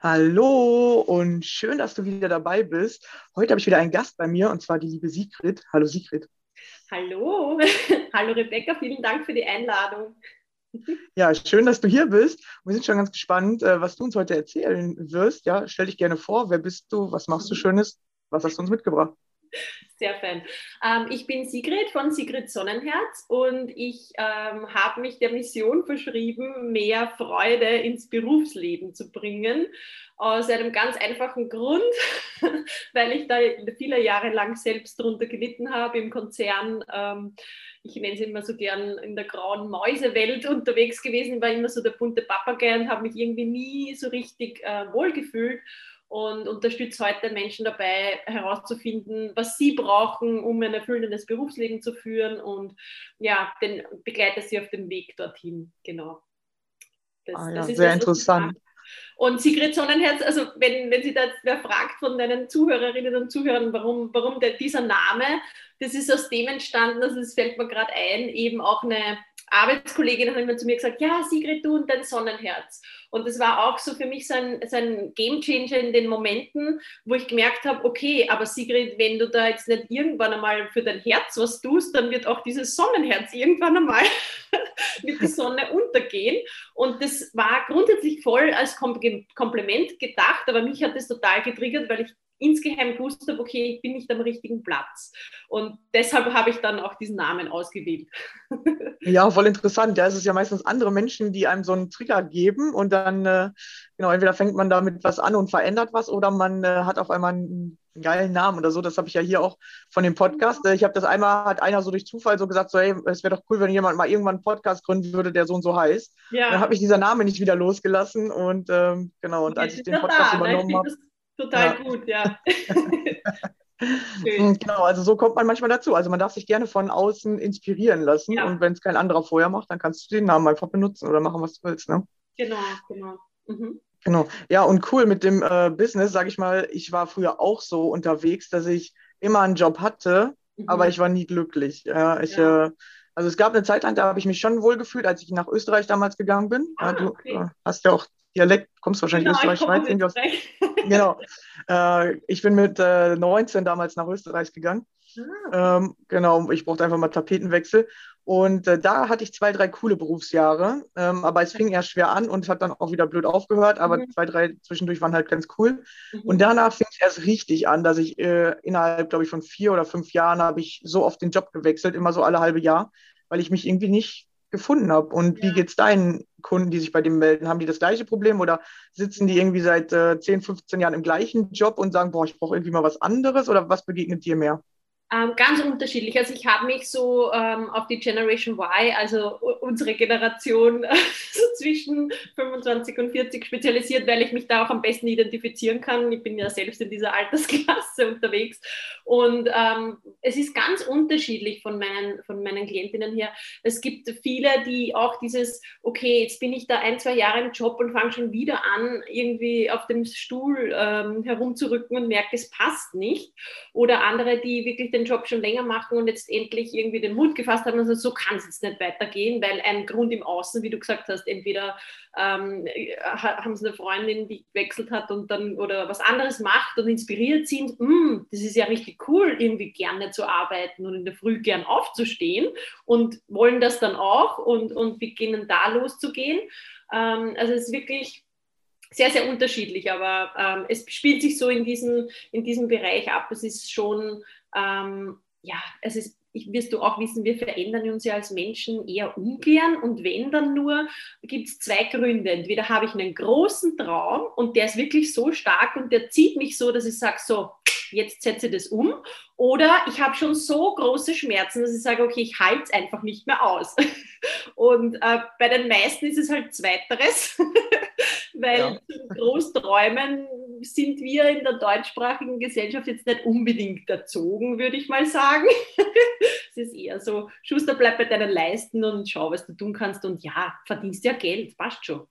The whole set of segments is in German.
Hallo und schön, dass du wieder dabei bist. Heute habe ich wieder einen Gast bei mir und zwar die liebe Sigrid. Hallo Sigrid. Hallo, hallo Rebecca, vielen Dank für die Einladung. Ja, schön, dass du hier bist. Wir sind schon ganz gespannt, äh, was du uns heute erzählen wirst. Ja, stell dich gerne vor. Wer bist du? Was machst du Schönes? Was hast du uns mitgebracht? Sehr fein. Ähm, ich bin Sigrid von Sigrid Sonnenherz und ich ähm, habe mich der Mission verschrieben, mehr Freude ins Berufsleben zu bringen. Aus einem ganz einfachen Grund, weil ich da viele Jahre lang selbst darunter gelitten habe im Konzern. Ähm, ich nenne es immer so gern in der grauen Mäusewelt unterwegs gewesen, war immer so der bunte Papagei und habe mich irgendwie nie so richtig äh, wohlgefühlt und unterstütze heute Menschen dabei, herauszufinden, was sie brauchen, um ein erfüllendes Berufsleben zu führen und ja, den, begleite sie auf dem Weg dorthin. Genau. Das, ah, ja, das sehr das, interessant. Und Sigrid Sonnenherz, also wenn, wenn Sie da wer fragt von deinen Zuhörerinnen und Zuhörern, warum, warum der, dieser Name, das ist aus dem entstanden, also es fällt mir gerade ein, eben auch eine Arbeitskollegin hat immer zu mir gesagt, ja, Sigrid, du und dein Sonnenherz. Und das war auch so für mich so ein, so ein Gamechanger in den Momenten, wo ich gemerkt habe, okay, aber Sigrid, wenn du da jetzt nicht irgendwann einmal für dein Herz was tust, dann wird auch dieses Sonnenherz irgendwann einmal mit der Sonne untergehen. Und das war grundsätzlich voll als Kompliment gedacht, aber mich hat das total getriggert, weil ich insgeheim gewusst habe, okay, ich bin nicht am richtigen Platz. Und deshalb habe ich dann auch diesen Namen ausgewählt. Ja, voll interessant. Ja, es ist ja meistens andere Menschen, die einem so einen Trigger geben und dann, äh, genau, entweder fängt man damit was an und verändert was oder man äh, hat auf einmal einen geilen Namen oder so. Das habe ich ja hier auch von dem Podcast. Äh, ich habe das einmal, hat einer so durch Zufall so gesagt, so, hey, es wäre doch cool, wenn jemand mal irgendwann einen Podcast gründen würde, der so und so heißt. Ja. Dann habe ich dieser Name nicht wieder losgelassen und ähm, genau, und als ich den Podcast da, ne? übernommen habe total ja. gut, ja. Hm, genau, also so kommt man manchmal dazu. Also man darf sich gerne von außen inspirieren lassen ja. und wenn es kein anderer vorher macht, dann kannst du den Namen einfach benutzen oder machen, was du willst. Ne? Genau, genau. Mhm. Genau. Ja, und cool mit dem äh, Business, sage ich mal, ich war früher auch so unterwegs, dass ich immer einen Job hatte, mhm. aber ich war nie glücklich. Ja, ich, ja. Äh, also es gab eine Zeit lang, da habe ich mich schon wohl gefühlt, als ich nach Österreich damals gegangen bin. Ah, ja, du okay. Äh, hast ja auch Dialekt, kommst wahrscheinlich genau, Österreich, Schweiz. Irgendwie aus, genau. Äh, ich bin mit äh, 19 damals nach Österreich gegangen. Ah, ähm, genau, ich brauchte einfach mal Tapetenwechsel. Und äh, da hatte ich zwei, drei coole Berufsjahre, ähm, aber es fing eher schwer an und hat dann auch wieder blöd aufgehört, aber mhm. zwei, drei zwischendurch waren halt ganz cool. Mhm. Und danach fing es erst richtig an, dass ich äh, innerhalb, glaube ich, von vier oder fünf Jahren habe ich so oft den Job gewechselt, immer so alle halbe Jahr, weil ich mich irgendwie nicht gefunden habe. Und ja. wie geht es deinen Kunden, die sich bei dem melden? Haben die das gleiche Problem oder sitzen die irgendwie seit äh, 10, 15 Jahren im gleichen Job und sagen, boah, ich brauche irgendwie mal was anderes oder was begegnet dir mehr? Ähm, ganz unterschiedlich. Also ich habe mich so ähm, auf die Generation Y, also unsere Generation so zwischen 25 und 40 spezialisiert, weil ich mich da auch am besten identifizieren kann. Ich bin ja selbst in dieser Altersklasse unterwegs. Und ähm, es ist ganz unterschiedlich von meinen, von meinen Klientinnen her. Es gibt viele, die auch dieses, okay, jetzt bin ich da ein, zwei Jahre im Job und fange schon wieder an, irgendwie auf dem Stuhl ähm, herumzurücken und merke, es passt nicht. Oder andere, die wirklich den Job schon länger machen und jetzt endlich irgendwie den Mut gefasst haben, also so kann es jetzt nicht weitergehen, weil ein Grund im Außen, wie du gesagt hast, entweder ähm, haben sie eine Freundin, die gewechselt hat und dann oder was anderes macht und inspiriert sind, mm, das ist ja richtig cool, irgendwie gerne zu arbeiten und in der Früh gern aufzustehen und wollen das dann auch und, und beginnen da loszugehen. Ähm, also es ist wirklich sehr, sehr unterschiedlich, aber ähm, es spielt sich so in diesem, in diesem Bereich ab. Es ist schon, ähm, ja, es ist, ich, wirst du auch wissen, wir verändern uns ja als Menschen eher ungern und wenn dann nur, gibt es zwei Gründe. Entweder habe ich einen großen Traum und der ist wirklich so stark und der zieht mich so, dass ich sage, so, jetzt setze ich das um. Oder ich habe schon so große Schmerzen, dass ich sage, okay, ich halte es einfach nicht mehr aus. Und äh, bei den meisten ist es halt zweiteres, weil ja. Großträumen sind wir in der deutschsprachigen Gesellschaft jetzt nicht unbedingt erzogen, würde ich mal sagen. es ist eher so, Schuster, bleib bei deinen Leisten und schau, was du tun kannst. Und ja, verdienst ja Geld, passt schon.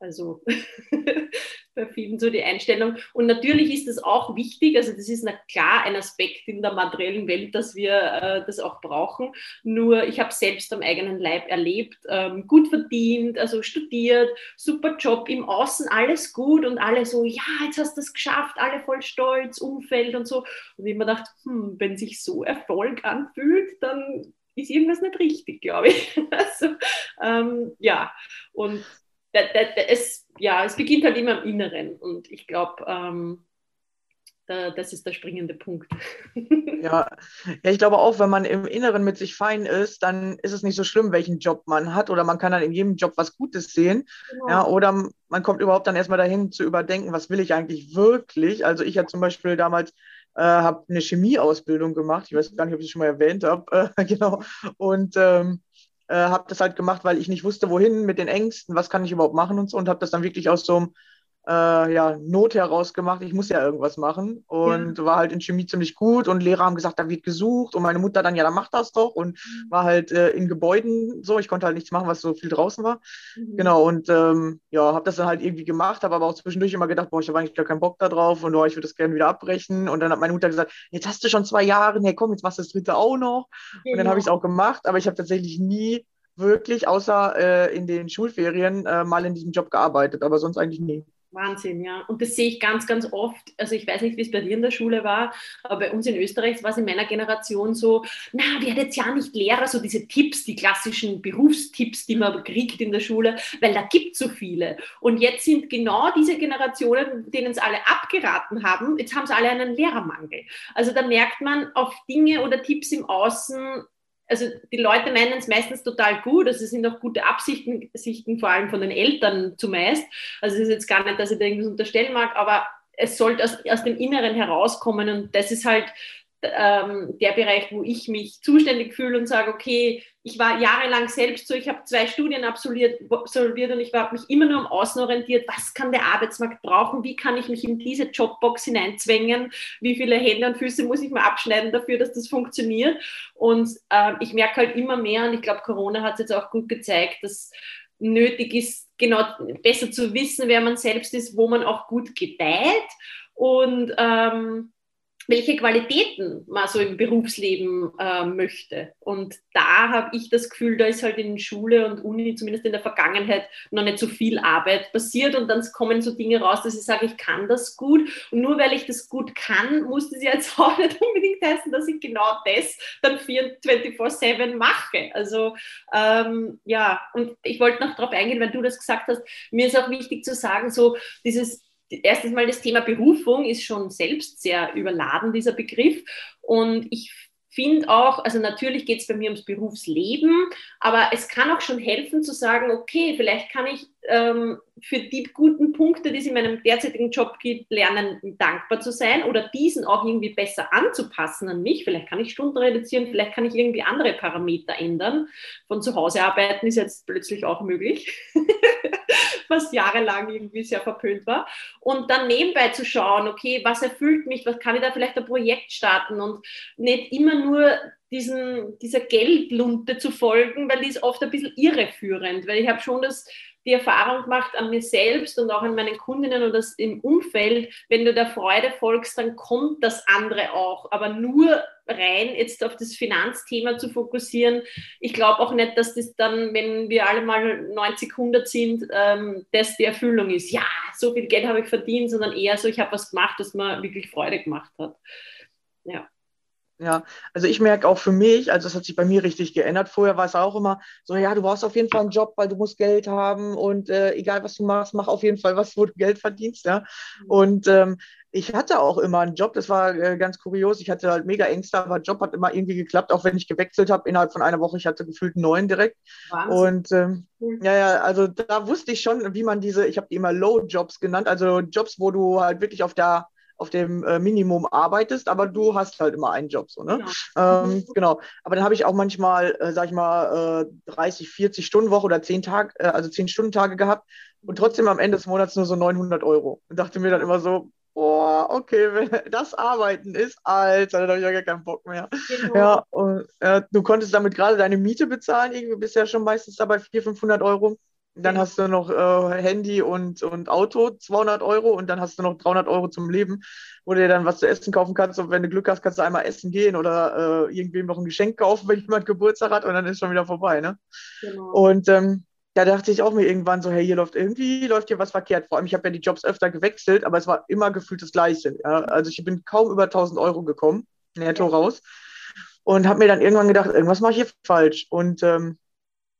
Also bei vielen so die Einstellung. Und natürlich ist das auch wichtig, also das ist na klar ein Aspekt in der materiellen Welt, dass wir äh, das auch brauchen. Nur ich habe selbst am eigenen Leib erlebt, ähm, gut verdient, also studiert, super Job, im Außen alles gut und alle so, ja, jetzt hast du es geschafft, alle voll stolz, Umfeld und so. Und ich mir gedacht, hm, wenn sich so Erfolg anfühlt, dann ist irgendwas nicht richtig, glaube ich. Also, ähm, ja, und da, da, da, es, ja, es beginnt halt immer im Inneren und ich glaube, ähm, da, das ist der springende Punkt. ja. ja, ich glaube auch, wenn man im Inneren mit sich fein ist, dann ist es nicht so schlimm, welchen Job man hat oder man kann dann in jedem Job was Gutes sehen. Genau. Ja, oder man kommt überhaupt dann erstmal dahin zu überdenken, was will ich eigentlich wirklich. Also ich hatte zum Beispiel damals äh, habe eine Chemieausbildung gemacht. Ich weiß gar nicht, ob ich es schon mal erwähnt habe. Äh, genau. Und ähm, äh, habe das halt gemacht, weil ich nicht wusste, wohin mit den Ängsten, was kann ich überhaupt machen und so und habe das dann wirklich aus so einem äh, ja, Not heraus gemacht, ich muss ja irgendwas machen. Und ja. war halt in Chemie ziemlich gut. Und Lehrer haben gesagt, da wird gesucht. Und meine Mutter dann, ja, dann mach das doch. Und mhm. war halt äh, in Gebäuden so, ich konnte halt nichts machen, was so viel draußen war. Mhm. Genau. Und ähm, ja, habe das dann halt irgendwie gemacht, habe aber auch zwischendurch immer gedacht, boah, ich habe eigentlich gar keinen Bock da drauf. Und oh, ich würde das gerne wieder abbrechen. Und dann hat meine Mutter gesagt, jetzt hast du schon zwei Jahre, hey komm, jetzt machst du das dritte auch noch. Genau. und dann habe ich es auch gemacht, aber ich habe tatsächlich nie wirklich außer äh, in den Schulferien äh, mal in diesem Job gearbeitet, aber sonst eigentlich nie. Wahnsinn, ja. Und das sehe ich ganz, ganz oft. Also ich weiß nicht, wie es bei dir in der Schule war, aber bei uns in Österreich war es in meiner Generation so, na, werdet ja nicht Lehrer, so diese Tipps, die klassischen Berufstipps, die man kriegt in der Schule, weil da gibt es so viele. Und jetzt sind genau diese Generationen, denen es alle abgeraten haben, jetzt haben sie alle einen Lehrermangel. Also da merkt man auf Dinge oder Tipps im Außen also die Leute meinen es meistens total gut, also es sind auch gute Absichten, Sichten, vor allem von den Eltern zumeist. Also es ist jetzt gar nicht, dass ich da irgendwas unterstellen mag, aber es sollte aus, aus dem Inneren herauskommen und das ist halt ähm, der Bereich, wo ich mich zuständig fühle und sage, okay, ich war jahrelang selbst so, ich habe zwei Studien absolviert, absolviert und ich habe mich immer nur am Außen orientiert, was kann der Arbeitsmarkt brauchen, wie kann ich mich in diese Jobbox hineinzwängen, wie viele Hände und Füße muss ich mal abschneiden dafür, dass das funktioniert. Und äh, ich merke halt immer mehr, und ich glaube, Corona hat es jetzt auch gut gezeigt, dass nötig ist, genau besser zu wissen, wer man selbst ist, wo man auch gut gedeiht und ähm, welche Qualitäten man so im Berufsleben äh, möchte. Und da habe ich das Gefühl, da ist halt in Schule und Uni, zumindest in der Vergangenheit, noch nicht so viel Arbeit passiert. Und dann kommen so Dinge raus, dass ich sage, ich kann das gut. Und nur weil ich das gut kann, muss das jetzt auch nicht unbedingt heißen, dass ich genau das dann 24-7 mache. Also ähm, ja, und ich wollte noch darauf eingehen, weil du das gesagt hast. Mir ist auch wichtig zu sagen, so dieses erstens mal das Thema Berufung ist schon selbst sehr überladen, dieser Begriff. Und ich finde auch, also natürlich geht es bei mir ums Berufsleben, aber es kann auch schon helfen zu sagen, okay, vielleicht kann ich ähm, für die guten Punkte, die es in meinem derzeitigen Job gibt, lernen, dankbar zu sein oder diesen auch irgendwie besser anzupassen an mich. Vielleicht kann ich Stunden reduzieren, vielleicht kann ich irgendwie andere Parameter ändern. Von zu Hause arbeiten ist jetzt plötzlich auch möglich. was jahrelang irgendwie sehr verpönt war. Und dann nebenbei zu schauen, okay, was erfüllt mich, was kann ich da vielleicht ein Projekt starten und nicht immer nur diesen, dieser Geldlunte zu folgen, weil die ist oft ein bisschen irreführend, weil ich habe schon das die Erfahrung gemacht an mir selbst und auch an meinen Kundinnen und das im Umfeld, wenn du der Freude folgst, dann kommt das andere auch. Aber nur rein jetzt auf das Finanzthema zu fokussieren, ich glaube auch nicht, dass das dann, wenn wir alle mal 90, 100 sind, ähm, das die Erfüllung ist. Ja, so viel Geld habe ich verdient, sondern eher so, ich habe was gemacht, das mir wirklich Freude gemacht hat. Ja. Ja, also ich merke auch für mich, also es hat sich bei mir richtig geändert. Vorher war es auch immer so, ja, du brauchst auf jeden Fall einen Job, weil du musst Geld haben und äh, egal was du machst, mach auf jeden Fall was, wo du Geld verdienst. Ja? Mhm. Und ähm, ich hatte auch immer einen Job, das war äh, ganz kurios. Ich hatte halt mega Ängste, aber Job hat immer irgendwie geklappt, auch wenn ich gewechselt habe innerhalb von einer Woche. Ich hatte gefühlt einen neuen direkt. Wahnsinn. Und ähm, ja, ja, also da wusste ich schon, wie man diese, ich habe die immer Low-Jobs genannt, also Jobs, wo du halt wirklich auf der auf dem äh, Minimum arbeitest, aber du hast halt immer einen Job, so, ne? Genau. Ähm, genau. Aber dann habe ich auch manchmal, äh, sag ich mal, äh, 30, 40 Stunden Woche oder 10 Tage, äh, also 10 Stunden Tage gehabt und trotzdem am Ende des Monats nur so 900 Euro. Und dachte mir dann immer so, boah, okay, wenn das Arbeiten ist, Alter, dann habe ich ja gar keinen Bock mehr. Genau. Ja, und, äh, du konntest damit gerade deine Miete bezahlen, irgendwie bist ja schon meistens dabei 400, 500 Euro. Dann hast du noch äh, Handy und, und Auto, 200 Euro und dann hast du noch 300 Euro zum Leben, wo du dir dann was zu essen kaufen kannst. Und wenn du Glück hast, kannst du einmal essen gehen oder äh, irgendwem noch ein Geschenk kaufen, wenn jemand Geburtstag hat und dann ist schon wieder vorbei. Ne? Genau. Und ähm, da dachte ich auch mir irgendwann so, hey, hier läuft irgendwie läuft hier was verkehrt. Vor allem, ich habe ja die Jobs öfter gewechselt, aber es war immer gefühlt das Gleiche. Ja? Also ich bin kaum über 1000 Euro gekommen, netto raus. Und habe mir dann irgendwann gedacht, irgendwas mache ich hier falsch. Und ähm.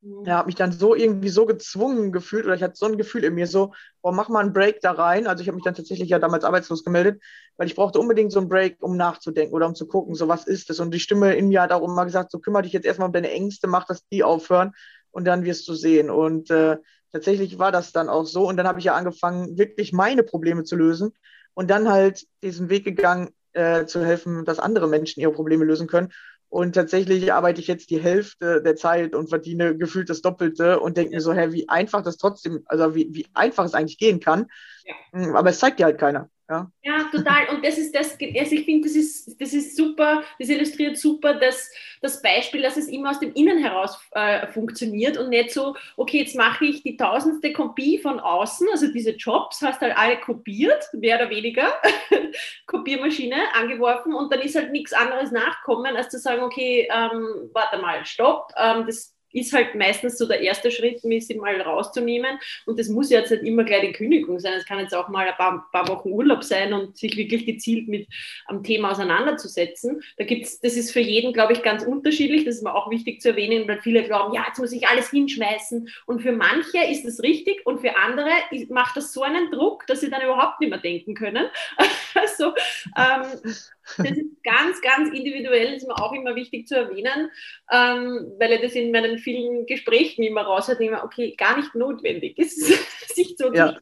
Ja, habe mich dann so irgendwie so gezwungen gefühlt oder ich hatte so ein Gefühl in mir so, boah, mach mal einen Break da rein. Also ich habe mich dann tatsächlich ja damals arbeitslos gemeldet, weil ich brauchte unbedingt so einen Break, um nachzudenken oder um zu gucken, so was ist das. Und die Stimme in mir hat auch immer gesagt, so kümmere dich jetzt erstmal um deine Ängste, mach, dass die aufhören und dann wirst du sehen. Und äh, tatsächlich war das dann auch so. Und dann habe ich ja angefangen, wirklich meine Probleme zu lösen und dann halt diesen Weg gegangen, äh, zu helfen, dass andere Menschen ihre Probleme lösen können. Und tatsächlich arbeite ich jetzt die Hälfte der Zeit und verdiene gefühlt das Doppelte und denke mir so, hä, wie einfach das trotzdem, also wie, wie einfach es eigentlich gehen kann. Ja. Hm, aber es zeigt dir halt keiner. Ja. ja, total. Und das ist das, also ich finde, das ist, das ist super, das illustriert super das, das Beispiel, dass es immer aus dem Innen heraus äh, funktioniert und nicht so, okay, jetzt mache ich die tausendste Kopie von außen, also diese Jobs hast halt alle kopiert, mehr oder weniger, Kopiermaschine angeworfen und dann ist halt nichts anderes nachkommen, als zu sagen, okay, ähm, warte mal, stopp, ähm, das ist halt meistens so der erste Schritt, mich sie mal rauszunehmen. Und das muss jetzt nicht immer gleich die Kündigung sein. Es kann jetzt auch mal ein paar, paar, Wochen Urlaub sein und sich wirklich gezielt mit am Thema auseinanderzusetzen. Da gibt's, das ist für jeden, glaube ich, ganz unterschiedlich. Das ist mir auch wichtig zu erwähnen, weil viele glauben, ja, jetzt muss ich alles hinschmeißen. Und für manche ist das richtig und für andere macht das so einen Druck, dass sie dann überhaupt nicht mehr denken können. also, ähm, das ist ganz, ganz individuell, ist mir auch immer wichtig zu erwähnen, ähm, weil ich das in meinen vielen Gesprächen immer raushört, immer, okay, gar nicht notwendig ist, sich zu ja.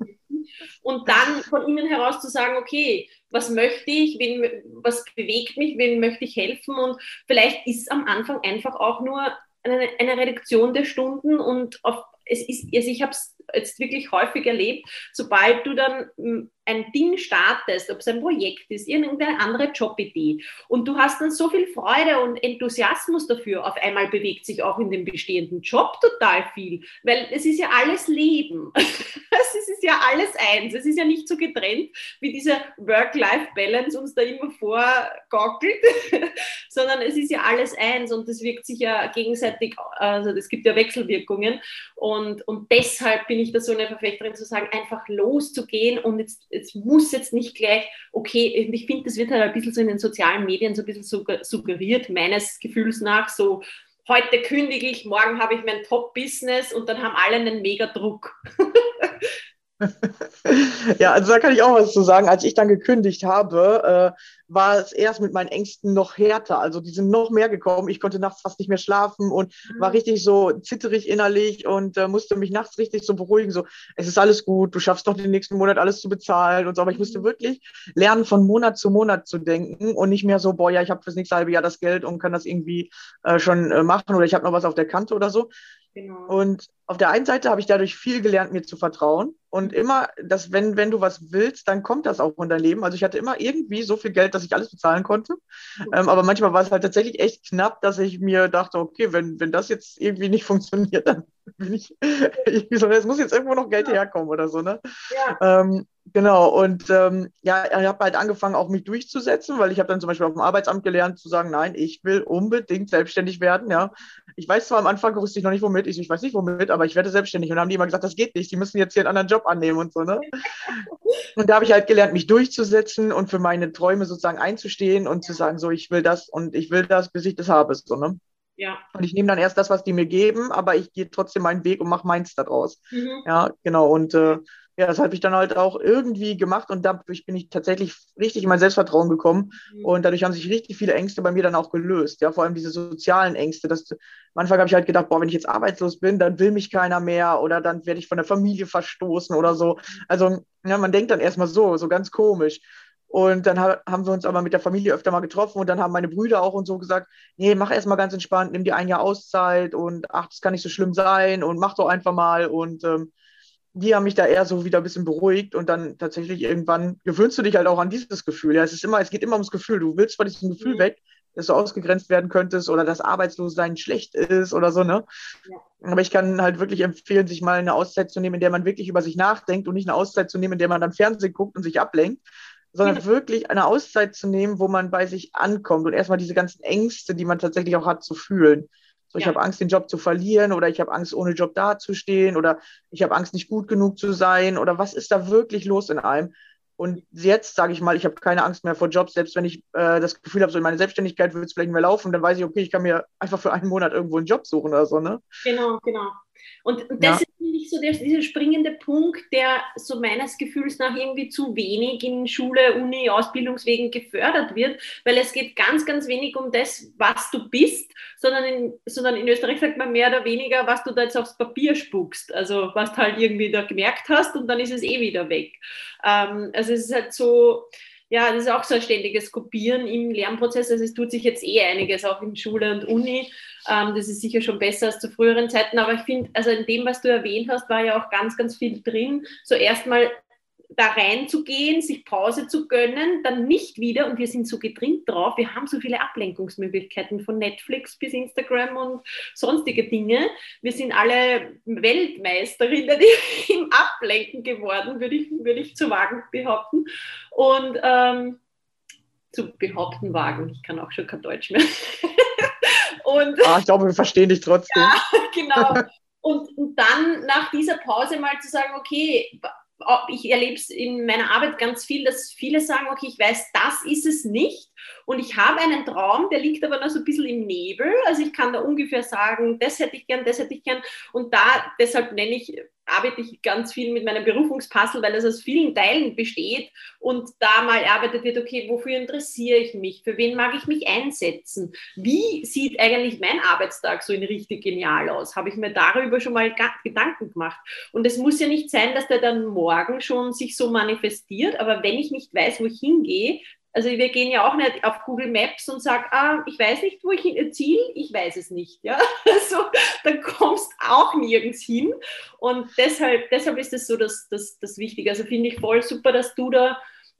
Und dann von innen heraus zu sagen, okay, was möchte ich, wen, was bewegt mich, wen möchte ich helfen und vielleicht ist am Anfang einfach auch nur eine, eine Reduktion der Stunden und auf, es ist, also ich habe es jetzt wirklich häufig erlebt, sobald du dann hm, ein Ding startest, ob es ein Projekt ist, irgendeine andere Jobidee und du hast dann so viel Freude und Enthusiasmus dafür, auf einmal bewegt sich auch in dem bestehenden Job total viel, weil es ist ja alles Leben. es ist ja alles eins. Es ist ja nicht so getrennt, wie diese Work-Life-Balance uns da immer vorgaukelt, sondern es ist ja alles eins und das wirkt sich ja gegenseitig, also es gibt ja Wechselwirkungen und, und deshalb bin ich da so eine Verfechterin zu sagen, einfach loszugehen und jetzt, es muss jetzt nicht gleich, okay, ich finde, das wird halt ein bisschen so in den sozialen Medien so ein bisschen suggeriert, meines Gefühls nach, so heute kündige ich, morgen habe ich mein Top-Business und dann haben alle einen Mega-Druck. ja, also da kann ich auch was zu sagen. Als ich dann gekündigt habe, äh, war es erst mit meinen Ängsten noch härter. Also die sind noch mehr gekommen. Ich konnte nachts fast nicht mehr schlafen und mhm. war richtig so zitterig innerlich und äh, musste mich nachts richtig so beruhigen. So, es ist alles gut, du schaffst doch den nächsten Monat alles zu bezahlen und so. Aber ich musste mhm. wirklich lernen, von Monat zu Monat zu denken und nicht mehr so, boah, ja, ich habe fürs nächste halbe Jahr das Geld und kann das irgendwie äh, schon äh, machen oder ich habe noch was auf der Kante oder so. Genau. Und auf der einen Seite habe ich dadurch viel gelernt, mir zu vertrauen. Und mhm. immer, dass wenn, wenn du was willst, dann kommt das auch in dein Leben. Also ich hatte immer irgendwie so viel Geld, dass ich alles bezahlen konnte. Mhm. Ähm, aber manchmal war es halt tatsächlich echt knapp, dass ich mir dachte, okay, wenn, wenn das jetzt irgendwie nicht funktioniert, dann bin ich, ich so, es muss jetzt irgendwo noch Geld herkommen oder so, ne? Ja. Ähm, genau, und ähm, ja, ich habe halt angefangen, auch mich durchzusetzen, weil ich habe dann zum Beispiel auf dem Arbeitsamt gelernt, zu sagen, nein, ich will unbedingt selbstständig werden, ja. Ich weiß zwar am Anfang wusste ich noch nicht womit, ich, ich weiß nicht womit, aber ich werde selbstständig. Und dann haben die immer gesagt, das geht nicht, die müssen jetzt hier einen anderen Job annehmen und so, ne? und da habe ich halt gelernt, mich durchzusetzen und für meine Träume sozusagen einzustehen und zu sagen, so, ich will das und ich will das, bis ich das habe, so, ne? Ja. Und ich nehme dann erst das, was die mir geben, aber ich gehe trotzdem meinen Weg und mache meins daraus. Mhm. Ja, genau. Und äh, ja, das habe ich dann halt auch irgendwie gemacht und dadurch bin ich tatsächlich richtig in mein Selbstvertrauen gekommen mhm. und dadurch haben sich richtig viele Ängste bei mir dann auch gelöst. Ja, vor allem diese sozialen Ängste. Dass, am Anfang habe ich halt gedacht, boah, wenn ich jetzt arbeitslos bin, dann will mich keiner mehr oder dann werde ich von der Familie verstoßen oder so. Also, ja, man denkt dann erstmal so, so ganz komisch. Und dann haben wir uns aber mit der Familie öfter mal getroffen und dann haben meine Brüder auch und so gesagt, nee, mach erst mal ganz entspannt, nimm dir ein Jahr Auszeit und ach, das kann nicht so schlimm sein und mach doch einfach mal. Und ähm, die haben mich da eher so wieder ein bisschen beruhigt und dann tatsächlich irgendwann gewöhnst du dich halt auch an dieses Gefühl. Ja, es ist immer, es geht immer ums Gefühl. Du willst von diesem Gefühl mhm. weg, dass du ausgegrenzt werden könntest oder dass Arbeitslossein schlecht ist oder so, ne? Ja. Aber ich kann halt wirklich empfehlen, sich mal eine Auszeit zu nehmen, in der man wirklich über sich nachdenkt und nicht eine Auszeit zu nehmen, in der man dann Fernsehen guckt und sich ablenkt, sondern ja. wirklich eine Auszeit zu nehmen, wo man bei sich ankommt und erstmal diese ganzen Ängste, die man tatsächlich auch hat, zu fühlen. So, ich ja. habe Angst, den Job zu verlieren oder ich habe Angst, ohne Job dazustehen oder ich habe Angst, nicht gut genug zu sein oder was ist da wirklich los in einem? Und jetzt sage ich mal, ich habe keine Angst mehr vor Jobs, selbst wenn ich äh, das Gefühl habe, so in meiner Selbstständigkeit wird es vielleicht nicht mehr laufen, dann weiß ich, okay, ich kann mir einfach für einen Monat irgendwo einen Job suchen oder so, ne? Genau, genau. Und, das ja. ist nicht so der, dieser springende Punkt, der so meines Gefühls nach irgendwie zu wenig in Schule, Uni, Ausbildungswegen gefördert wird, weil es geht ganz, ganz wenig um das, was du bist, sondern in, sondern in Österreich sagt man mehr oder weniger, was du da jetzt aufs Papier spuckst, also was du halt irgendwie da gemerkt hast und dann ist es eh wieder weg. Ähm, also es ist halt so, ja, das ist auch so ein ständiges Kopieren im Lernprozess. Also es tut sich jetzt eh einiges, auch in Schule und Uni. Ähm, das ist sicher schon besser als zu früheren Zeiten. Aber ich finde, also in dem, was du erwähnt hast, war ja auch ganz, ganz viel drin. So erstmal da reinzugehen, sich Pause zu gönnen, dann nicht wieder, und wir sind so getrimmt drauf, wir haben so viele Ablenkungsmöglichkeiten von Netflix bis Instagram und sonstige Dinge. Wir sind alle Weltmeisterinnen im Ablenken geworden, würde ich, würde ich zu wagen behaupten. Und ähm, zu behaupten wagen, ich kann auch schon kein Deutsch mehr. und, ah, ich glaube, wir verstehen dich trotzdem. Ja, genau. Und, und dann nach dieser Pause mal zu sagen, okay, ich erlebe es in meiner Arbeit ganz viel, dass viele sagen, okay, ich weiß, das ist es nicht. Und ich habe einen Traum, der liegt aber noch so ein bisschen im Nebel. Also ich kann da ungefähr sagen, das hätte ich gern, das hätte ich gern. Und da, deshalb nenne ich arbeite ich ganz viel mit meinem Berufungspuzzle, weil es aus vielen Teilen besteht und da mal erarbeitet wird, okay, wofür interessiere ich mich, für wen mag ich mich einsetzen, wie sieht eigentlich mein Arbeitstag so in richtig genial aus, habe ich mir darüber schon mal Gedanken gemacht? Und es muss ja nicht sein, dass der dann morgen schon sich so manifestiert, aber wenn ich nicht weiß, wo ich hingehe, Also wir gehen ja auch nicht auf Google Maps und sagen, ah, ich weiß nicht, wo ich hin, Ziel, ich weiß es nicht. Ja? Also dann kommst auch nirgends hin. Und deshalb, deshalb ist es so das, das, das Wichtige. Also finde ich voll super, dass du da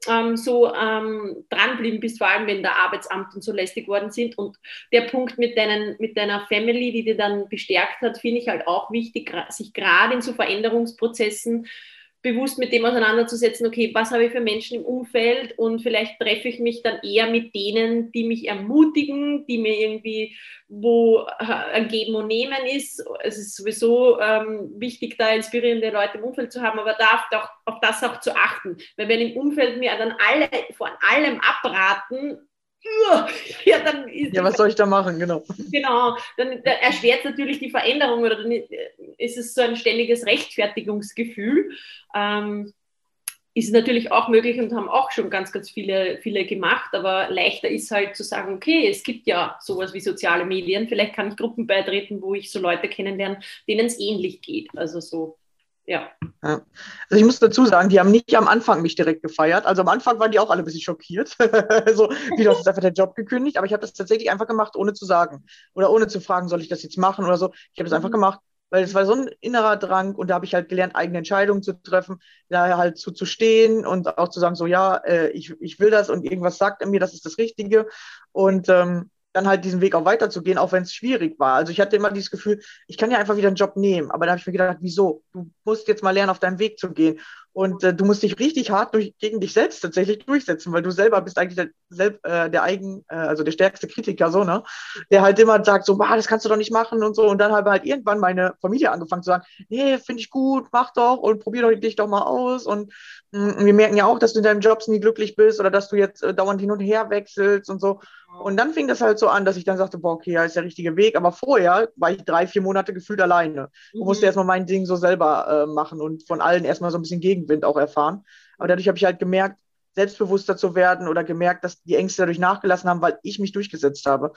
ähm, so ähm, dranbleiben bist, vor allem wenn der Arbeitsamt und so lästig worden sind. Und der Punkt mit, deinen, mit deiner Family, die dir dann bestärkt hat, finde ich halt auch wichtig, sich gerade in so Veränderungsprozessen bewusst mit dem auseinanderzusetzen, okay, was habe ich für Menschen im Umfeld und vielleicht treffe ich mich dann eher mit denen, die mich ermutigen, die mir irgendwie, wo äh, ein Geben und Nehmen ist. Es ist sowieso ähm, wichtig, da inspirierende Leute im Umfeld zu haben, aber da auch, auf das auch zu achten. Weil wenn im Umfeld mir dann alle von allem abraten, ja, dann ist ja, was soll ich da machen, genau. Genau, dann erschwert es natürlich die Veränderung oder dann ist es so ein ständiges Rechtfertigungsgefühl. Ähm, ist natürlich auch möglich und haben auch schon ganz, ganz viele, viele gemacht, aber leichter ist halt zu sagen, okay, es gibt ja sowas wie soziale Medien, vielleicht kann ich Gruppen beitreten, wo ich so Leute kennenlerne, denen es ähnlich geht. Also so ja. ja. Also ich muss dazu sagen, die haben nicht am Anfang mich direkt gefeiert. Also am Anfang waren die auch alle ein bisschen schockiert. so, wie du hast jetzt einfach den Job gekündigt, aber ich habe das tatsächlich einfach gemacht, ohne zu sagen. Oder ohne zu fragen, soll ich das jetzt machen oder so. Ich habe es mhm. einfach gemacht, weil es war so ein innerer Drang und da habe ich halt gelernt, eigene Entscheidungen zu treffen, da halt zu, zu stehen und auch zu sagen, so ja, äh, ich, ich will das und irgendwas sagt mir, das ist das Richtige. Und ähm, dann halt diesen Weg auch weiterzugehen, auch wenn es schwierig war. Also ich hatte immer dieses Gefühl, ich kann ja einfach wieder einen Job nehmen. Aber da habe ich mir gedacht, wieso? Du musst jetzt mal lernen, auf deinem Weg zu gehen. Und äh, du musst dich richtig hart durch, gegen dich selbst tatsächlich durchsetzen, weil du selber bist eigentlich der, selb, äh, der eigen, äh, also der stärkste Kritiker, so, ne? Der halt immer sagt, so, das kannst du doch nicht machen und so. Und dann habe halt irgendwann meine Familie angefangen zu sagen, nee, finde ich gut, mach doch und probier doch dich doch mal aus. Und mh, mm, wir merken ja auch, dass du in deinem Jobs nie glücklich bist oder dass du jetzt äh, dauernd hin und her wechselst und so. Und dann fing das halt so an, dass ich dann sagte, boah, okay, ja, ist der richtige Weg. Aber vorher war ich drei, vier Monate gefühlt alleine und mhm. musste erstmal mein Ding so selber äh, machen und von allen erstmal so ein bisschen Gegenwind auch erfahren. Aber dadurch habe ich halt gemerkt, selbstbewusster zu werden oder gemerkt, dass die Ängste dadurch nachgelassen haben, weil ich mich durchgesetzt habe.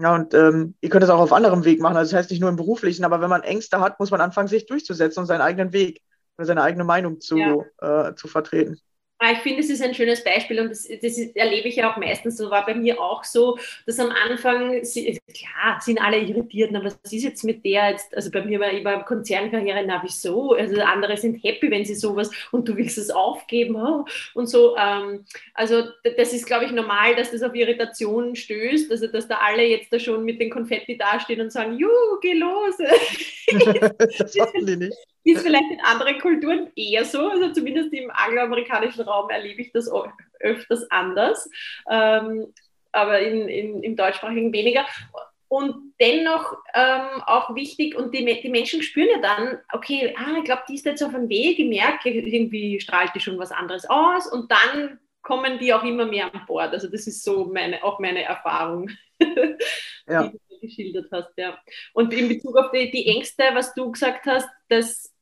Ja, und ähm, ihr könnt es auch auf anderem Weg machen. Also das heißt nicht nur im beruflichen, aber wenn man Ängste hat, muss man anfangen, sich durchzusetzen und seinen eigenen Weg oder seine eigene Meinung zu, ja. äh, zu vertreten. Ah, ich finde, es ist ein schönes Beispiel und das, das erlebe ich ja auch meistens, so war bei mir auch so, dass am Anfang, klar, sind alle irritiert, aber was ist jetzt mit der jetzt, also bei mir war ich war Konzernkarriere, na wieso, also andere sind happy, wenn sie sowas und du willst es aufgeben oh, und so, ähm, also das ist, glaube ich, normal, dass das auf Irritationen stößt, also dass da alle jetzt da schon mit den Konfetti dastehen und sagen, juhu, geh los. das hoffen die nicht. Ist vielleicht in anderen Kulturen eher so, also zumindest im angloamerikanischen Raum erlebe ich das öfters anders, ähm, aber in, in, im deutschsprachigen weniger. Und dennoch ähm, auch wichtig, und die, die Menschen spüren ja dann, okay, ah, ich glaube, die ist jetzt auf dem Weg, ich merke, irgendwie strahlt die schon was anderes aus und dann kommen die auch immer mehr an Bord. Also das ist so meine, auch meine Erfahrung, ja. die du geschildert hast. Ja. Und in Bezug auf die, die Ängste, was du gesagt hast, dass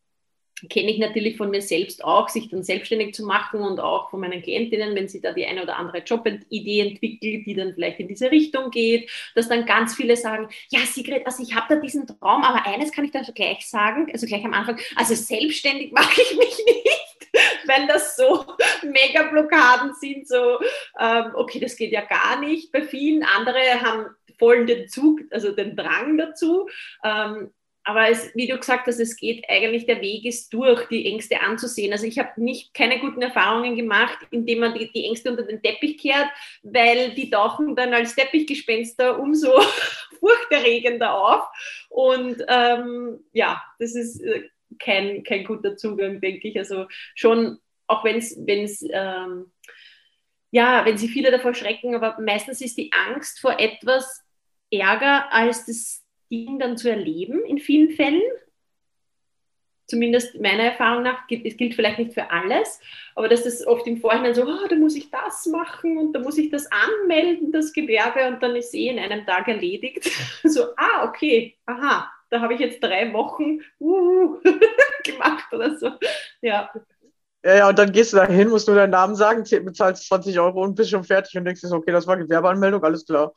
kenne ich natürlich von mir selbst auch, sich dann selbstständig zu machen und auch von meinen Klientinnen, wenn sie da die eine oder andere Jobidee entwickelt, die dann vielleicht in diese Richtung geht, dass dann ganz viele sagen, ja Sigrid, also ich habe da diesen Traum, aber eines kann ich da gleich sagen, also gleich am Anfang, also selbstständig mache ich mich nicht, wenn das so mega Blockaden sind, so, ähm, okay, das geht ja gar nicht. Bei vielen andere haben voll den Zug, also den Drang dazu. Ähm, aber es, wie du gesagt hast, es geht eigentlich, der Weg ist durch, die Ängste anzusehen. Also ich habe nicht keine guten Erfahrungen gemacht, indem man die, die, Ängste unter den Teppich kehrt, weil die tauchen dann als Teppichgespenster umso furchterregender auf. Und ähm, ja, das ist äh, kein, kein guter Zugang, denke ich. Also schon, auch wenn es, ähm, ja, wenn sie viele davor schrecken, aber meistens ist die Angst vor etwas ärger als das Ding dann zu erleben in vielen Fällen. Zumindest meiner Erfahrung nach, es gilt vielleicht nicht für alles, aber dass das oft im Vorhinein so, oh, da muss ich das machen und da muss ich das anmelden, das Gewerbe, und dann ist eh in einem Tag erledigt. So, ah, okay, aha, da habe ich jetzt drei Wochen uh, gemacht oder so. Ja. Ja, ja, und dann gehst du da hin, musst nur deinen Namen sagen, bezahlst 20 Euro und bist schon fertig und denkst dir okay, das war Gewerbeanmeldung, alles klar.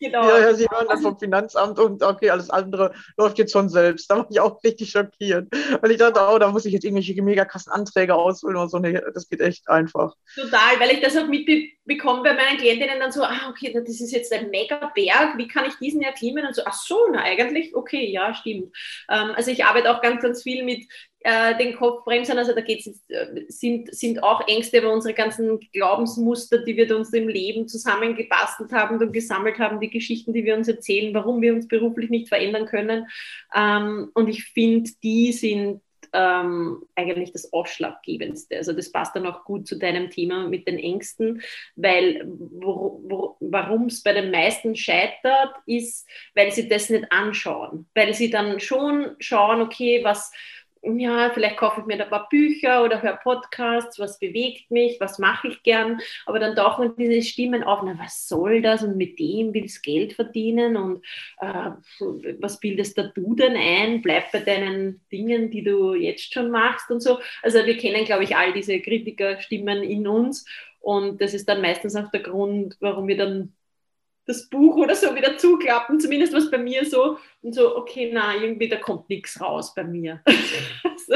Genau. Ja, ja, sie hören dann vom Finanzamt und okay, alles andere läuft jetzt von selbst. Da war ich auch richtig schockiert. Weil ich dachte, oh, da muss ich jetzt irgendwelche mega krassen Anträge ausfüllen und so. Nee, das geht echt einfach. Total, weil ich das auch mitbekomme bei meinen Klientinnen dann so, ah, okay, das ist jetzt ein mega Berg, wie kann ich diesen erklimmen? Und so, ach so, na eigentlich, okay, ja, stimmt. Ähm, also ich arbeite auch ganz, ganz viel mit äh, den Kopfbremsen. Also da geht's, äh, sind, sind auch Ängste über unsere ganzen Glaubensmuster, die wir uns im Leben zusammengebastelt haben und gesammelt haben, die Geschichten, die wir uns erzählen, warum wir uns beruflich nicht verändern können. Ähm, und ich finde, die sind ähm, eigentlich das Ausschlaggebendste. Also das passt dann auch gut zu deinem Thema mit den Ängsten, weil warum es bei den meisten scheitert, ist, weil sie das nicht anschauen, weil sie dann schon schauen, okay, was ja, vielleicht kaufe ich mir da ein paar Bücher oder höre Podcasts, was bewegt mich, was mache ich gern, aber dann tauchen diese Stimmen auf, na, was soll das? Und mit dem willst du Geld verdienen? Und äh, was bildest da du denn ein, bleib bei deinen Dingen, die du jetzt schon machst und so. Also wir kennen, glaube ich, all diese Kritikerstimmen in uns. Und das ist dann meistens auch der Grund, warum wir dann das Buch oder so wieder zuklappen, zumindest was bei mir so, und so, okay, na, irgendwie, da kommt nichts raus bei mir. so,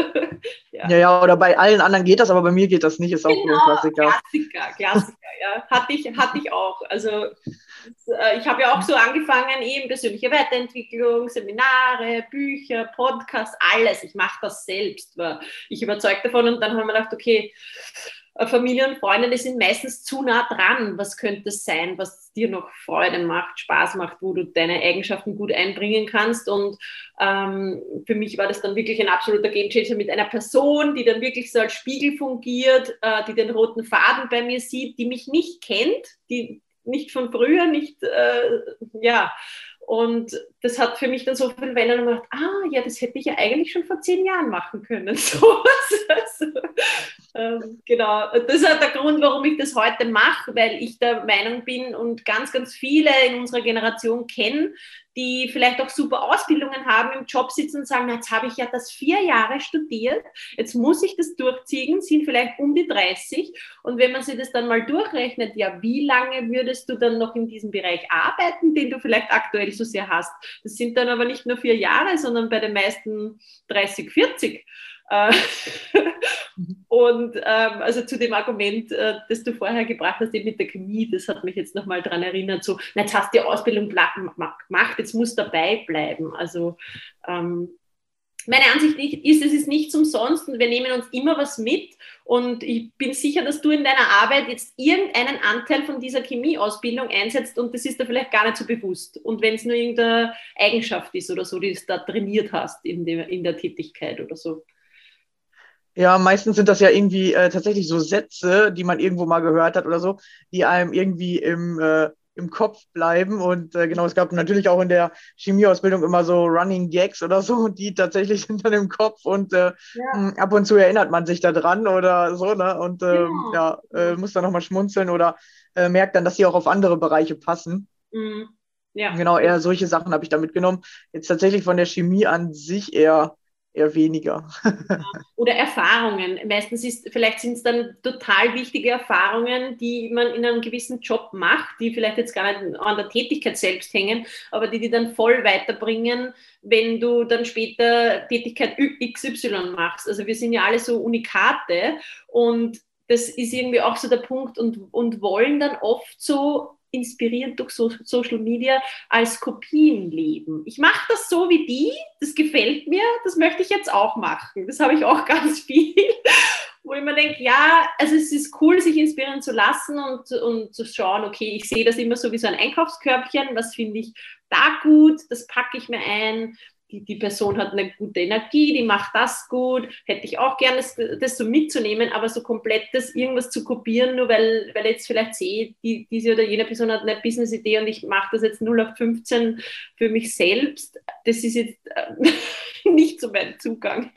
ja. ja. ja, oder bei allen anderen geht das, aber bei mir geht das nicht, ist auch genau, ein Klassiker. Klassiker, Klassiker, ja. Hatte ich, hatte ich auch. Also äh, ich habe ja auch so angefangen, eben persönliche Weiterentwicklung, Seminare, Bücher, Podcasts, alles. Ich mache das selbst, war ich überzeugt davon und dann haben wir gedacht, okay, Familie und Freunde, die sind meistens zu nah dran. Was könnte es sein, was dir noch Freude macht, Spaß macht, wo du deine Eigenschaften gut einbringen kannst? Und ähm, für mich war das dann wirklich ein absoluter Gamechanger mit einer Person, die dann wirklich so als Spiegel fungiert, äh, die den roten Faden bei mir sieht, die mich nicht kennt, die nicht von früher, nicht, äh, ja, und das hat für mich dann so viel Wellen gemacht, ah ja, das hätte ich ja eigentlich schon vor zehn Jahren machen können. So, also, ähm, genau, das ist halt der Grund, warum ich das heute mache, weil ich der Meinung bin und ganz, ganz viele in unserer Generation kennen, die vielleicht auch super Ausbildungen haben, im Job sitzen und sagen, jetzt habe ich ja das vier Jahre studiert, jetzt muss ich das durchziehen, sind vielleicht um die 30. Und wenn man sich das dann mal durchrechnet, ja, wie lange würdest du dann noch in diesem Bereich arbeiten, den du vielleicht aktuell so sehr hast? Das sind dann aber nicht nur vier Jahre, sondern bei den meisten 30, 40. Äh, und ähm, also zu dem Argument, äh, das du vorher gebracht hast, eben mit der Chemie, das hat mich jetzt nochmal daran erinnert, so, na, jetzt hast du die Ausbildung gemacht, jetzt musst du dabei bleiben. Also ähm, meine Ansicht ist, es ist nichts umsonst und wir nehmen uns immer was mit. Und ich bin sicher, dass du in deiner Arbeit jetzt irgendeinen Anteil von dieser Chemieausbildung einsetzt und das ist dir vielleicht gar nicht so bewusst. Und wenn es nur irgendeine Eigenschaft ist oder so, die du da trainiert hast in der, in der Tätigkeit oder so. Ja, meistens sind das ja irgendwie äh, tatsächlich so Sätze, die man irgendwo mal gehört hat oder so, die einem irgendwie im, äh, im Kopf bleiben. Und äh, genau, es gab natürlich auch in der Chemieausbildung immer so Running Gags oder so, die tatsächlich sind dann im Kopf und äh, ja. ab und zu erinnert man sich da dran oder so, ne? Und äh, genau. ja, äh, muss dann nochmal schmunzeln oder äh, merkt dann, dass sie auch auf andere Bereiche passen. Mhm. Ja. Genau, eher solche Sachen habe ich da mitgenommen. Jetzt tatsächlich von der Chemie an sich eher eher weniger. Oder Erfahrungen. Meistens ist, vielleicht sind es dann total wichtige Erfahrungen, die man in einem gewissen Job macht, die vielleicht jetzt gar nicht an der Tätigkeit selbst hängen, aber die die dann voll weiterbringen, wenn du dann später Tätigkeit XY machst. Also wir sind ja alle so Unikate und das ist irgendwie auch so der Punkt und, und wollen dann oft so inspirierend durch so Social Media als Kopien leben. Ich mache das so wie die, das gefällt mir, das möchte ich jetzt auch machen. Das habe ich auch ganz viel, wo ich mir denke, ja, also es ist cool, sich inspirieren zu lassen und, und zu schauen, okay, ich sehe das immer so wie so ein Einkaufskörbchen, was finde ich da gut, das packe ich mir ein, die, die Person hat eine gute Energie, die macht das gut, hätte ich auch gerne das, das so mitzunehmen, aber so komplett das irgendwas zu kopieren, nur weil, weil jetzt vielleicht sehe, die, diese oder jene Person hat eine Business-Idee und ich mache das jetzt 0 auf 15 für mich selbst, das ist jetzt äh, nicht so mein Zugang.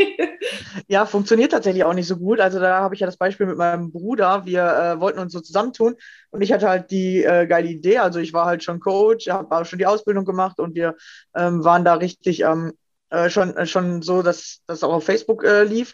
ja, funktioniert tatsächlich auch nicht so gut. Also da habe ich ja das Beispiel mit meinem Bruder, wir äh, wollten uns so zusammentun und ich hatte halt die äh, geile Idee, also ich war halt schon Coach, habe schon die Ausbildung gemacht und wir ähm, waren da richtig ähm, äh, schon, äh, schon so, dass das auch auf Facebook äh, lief.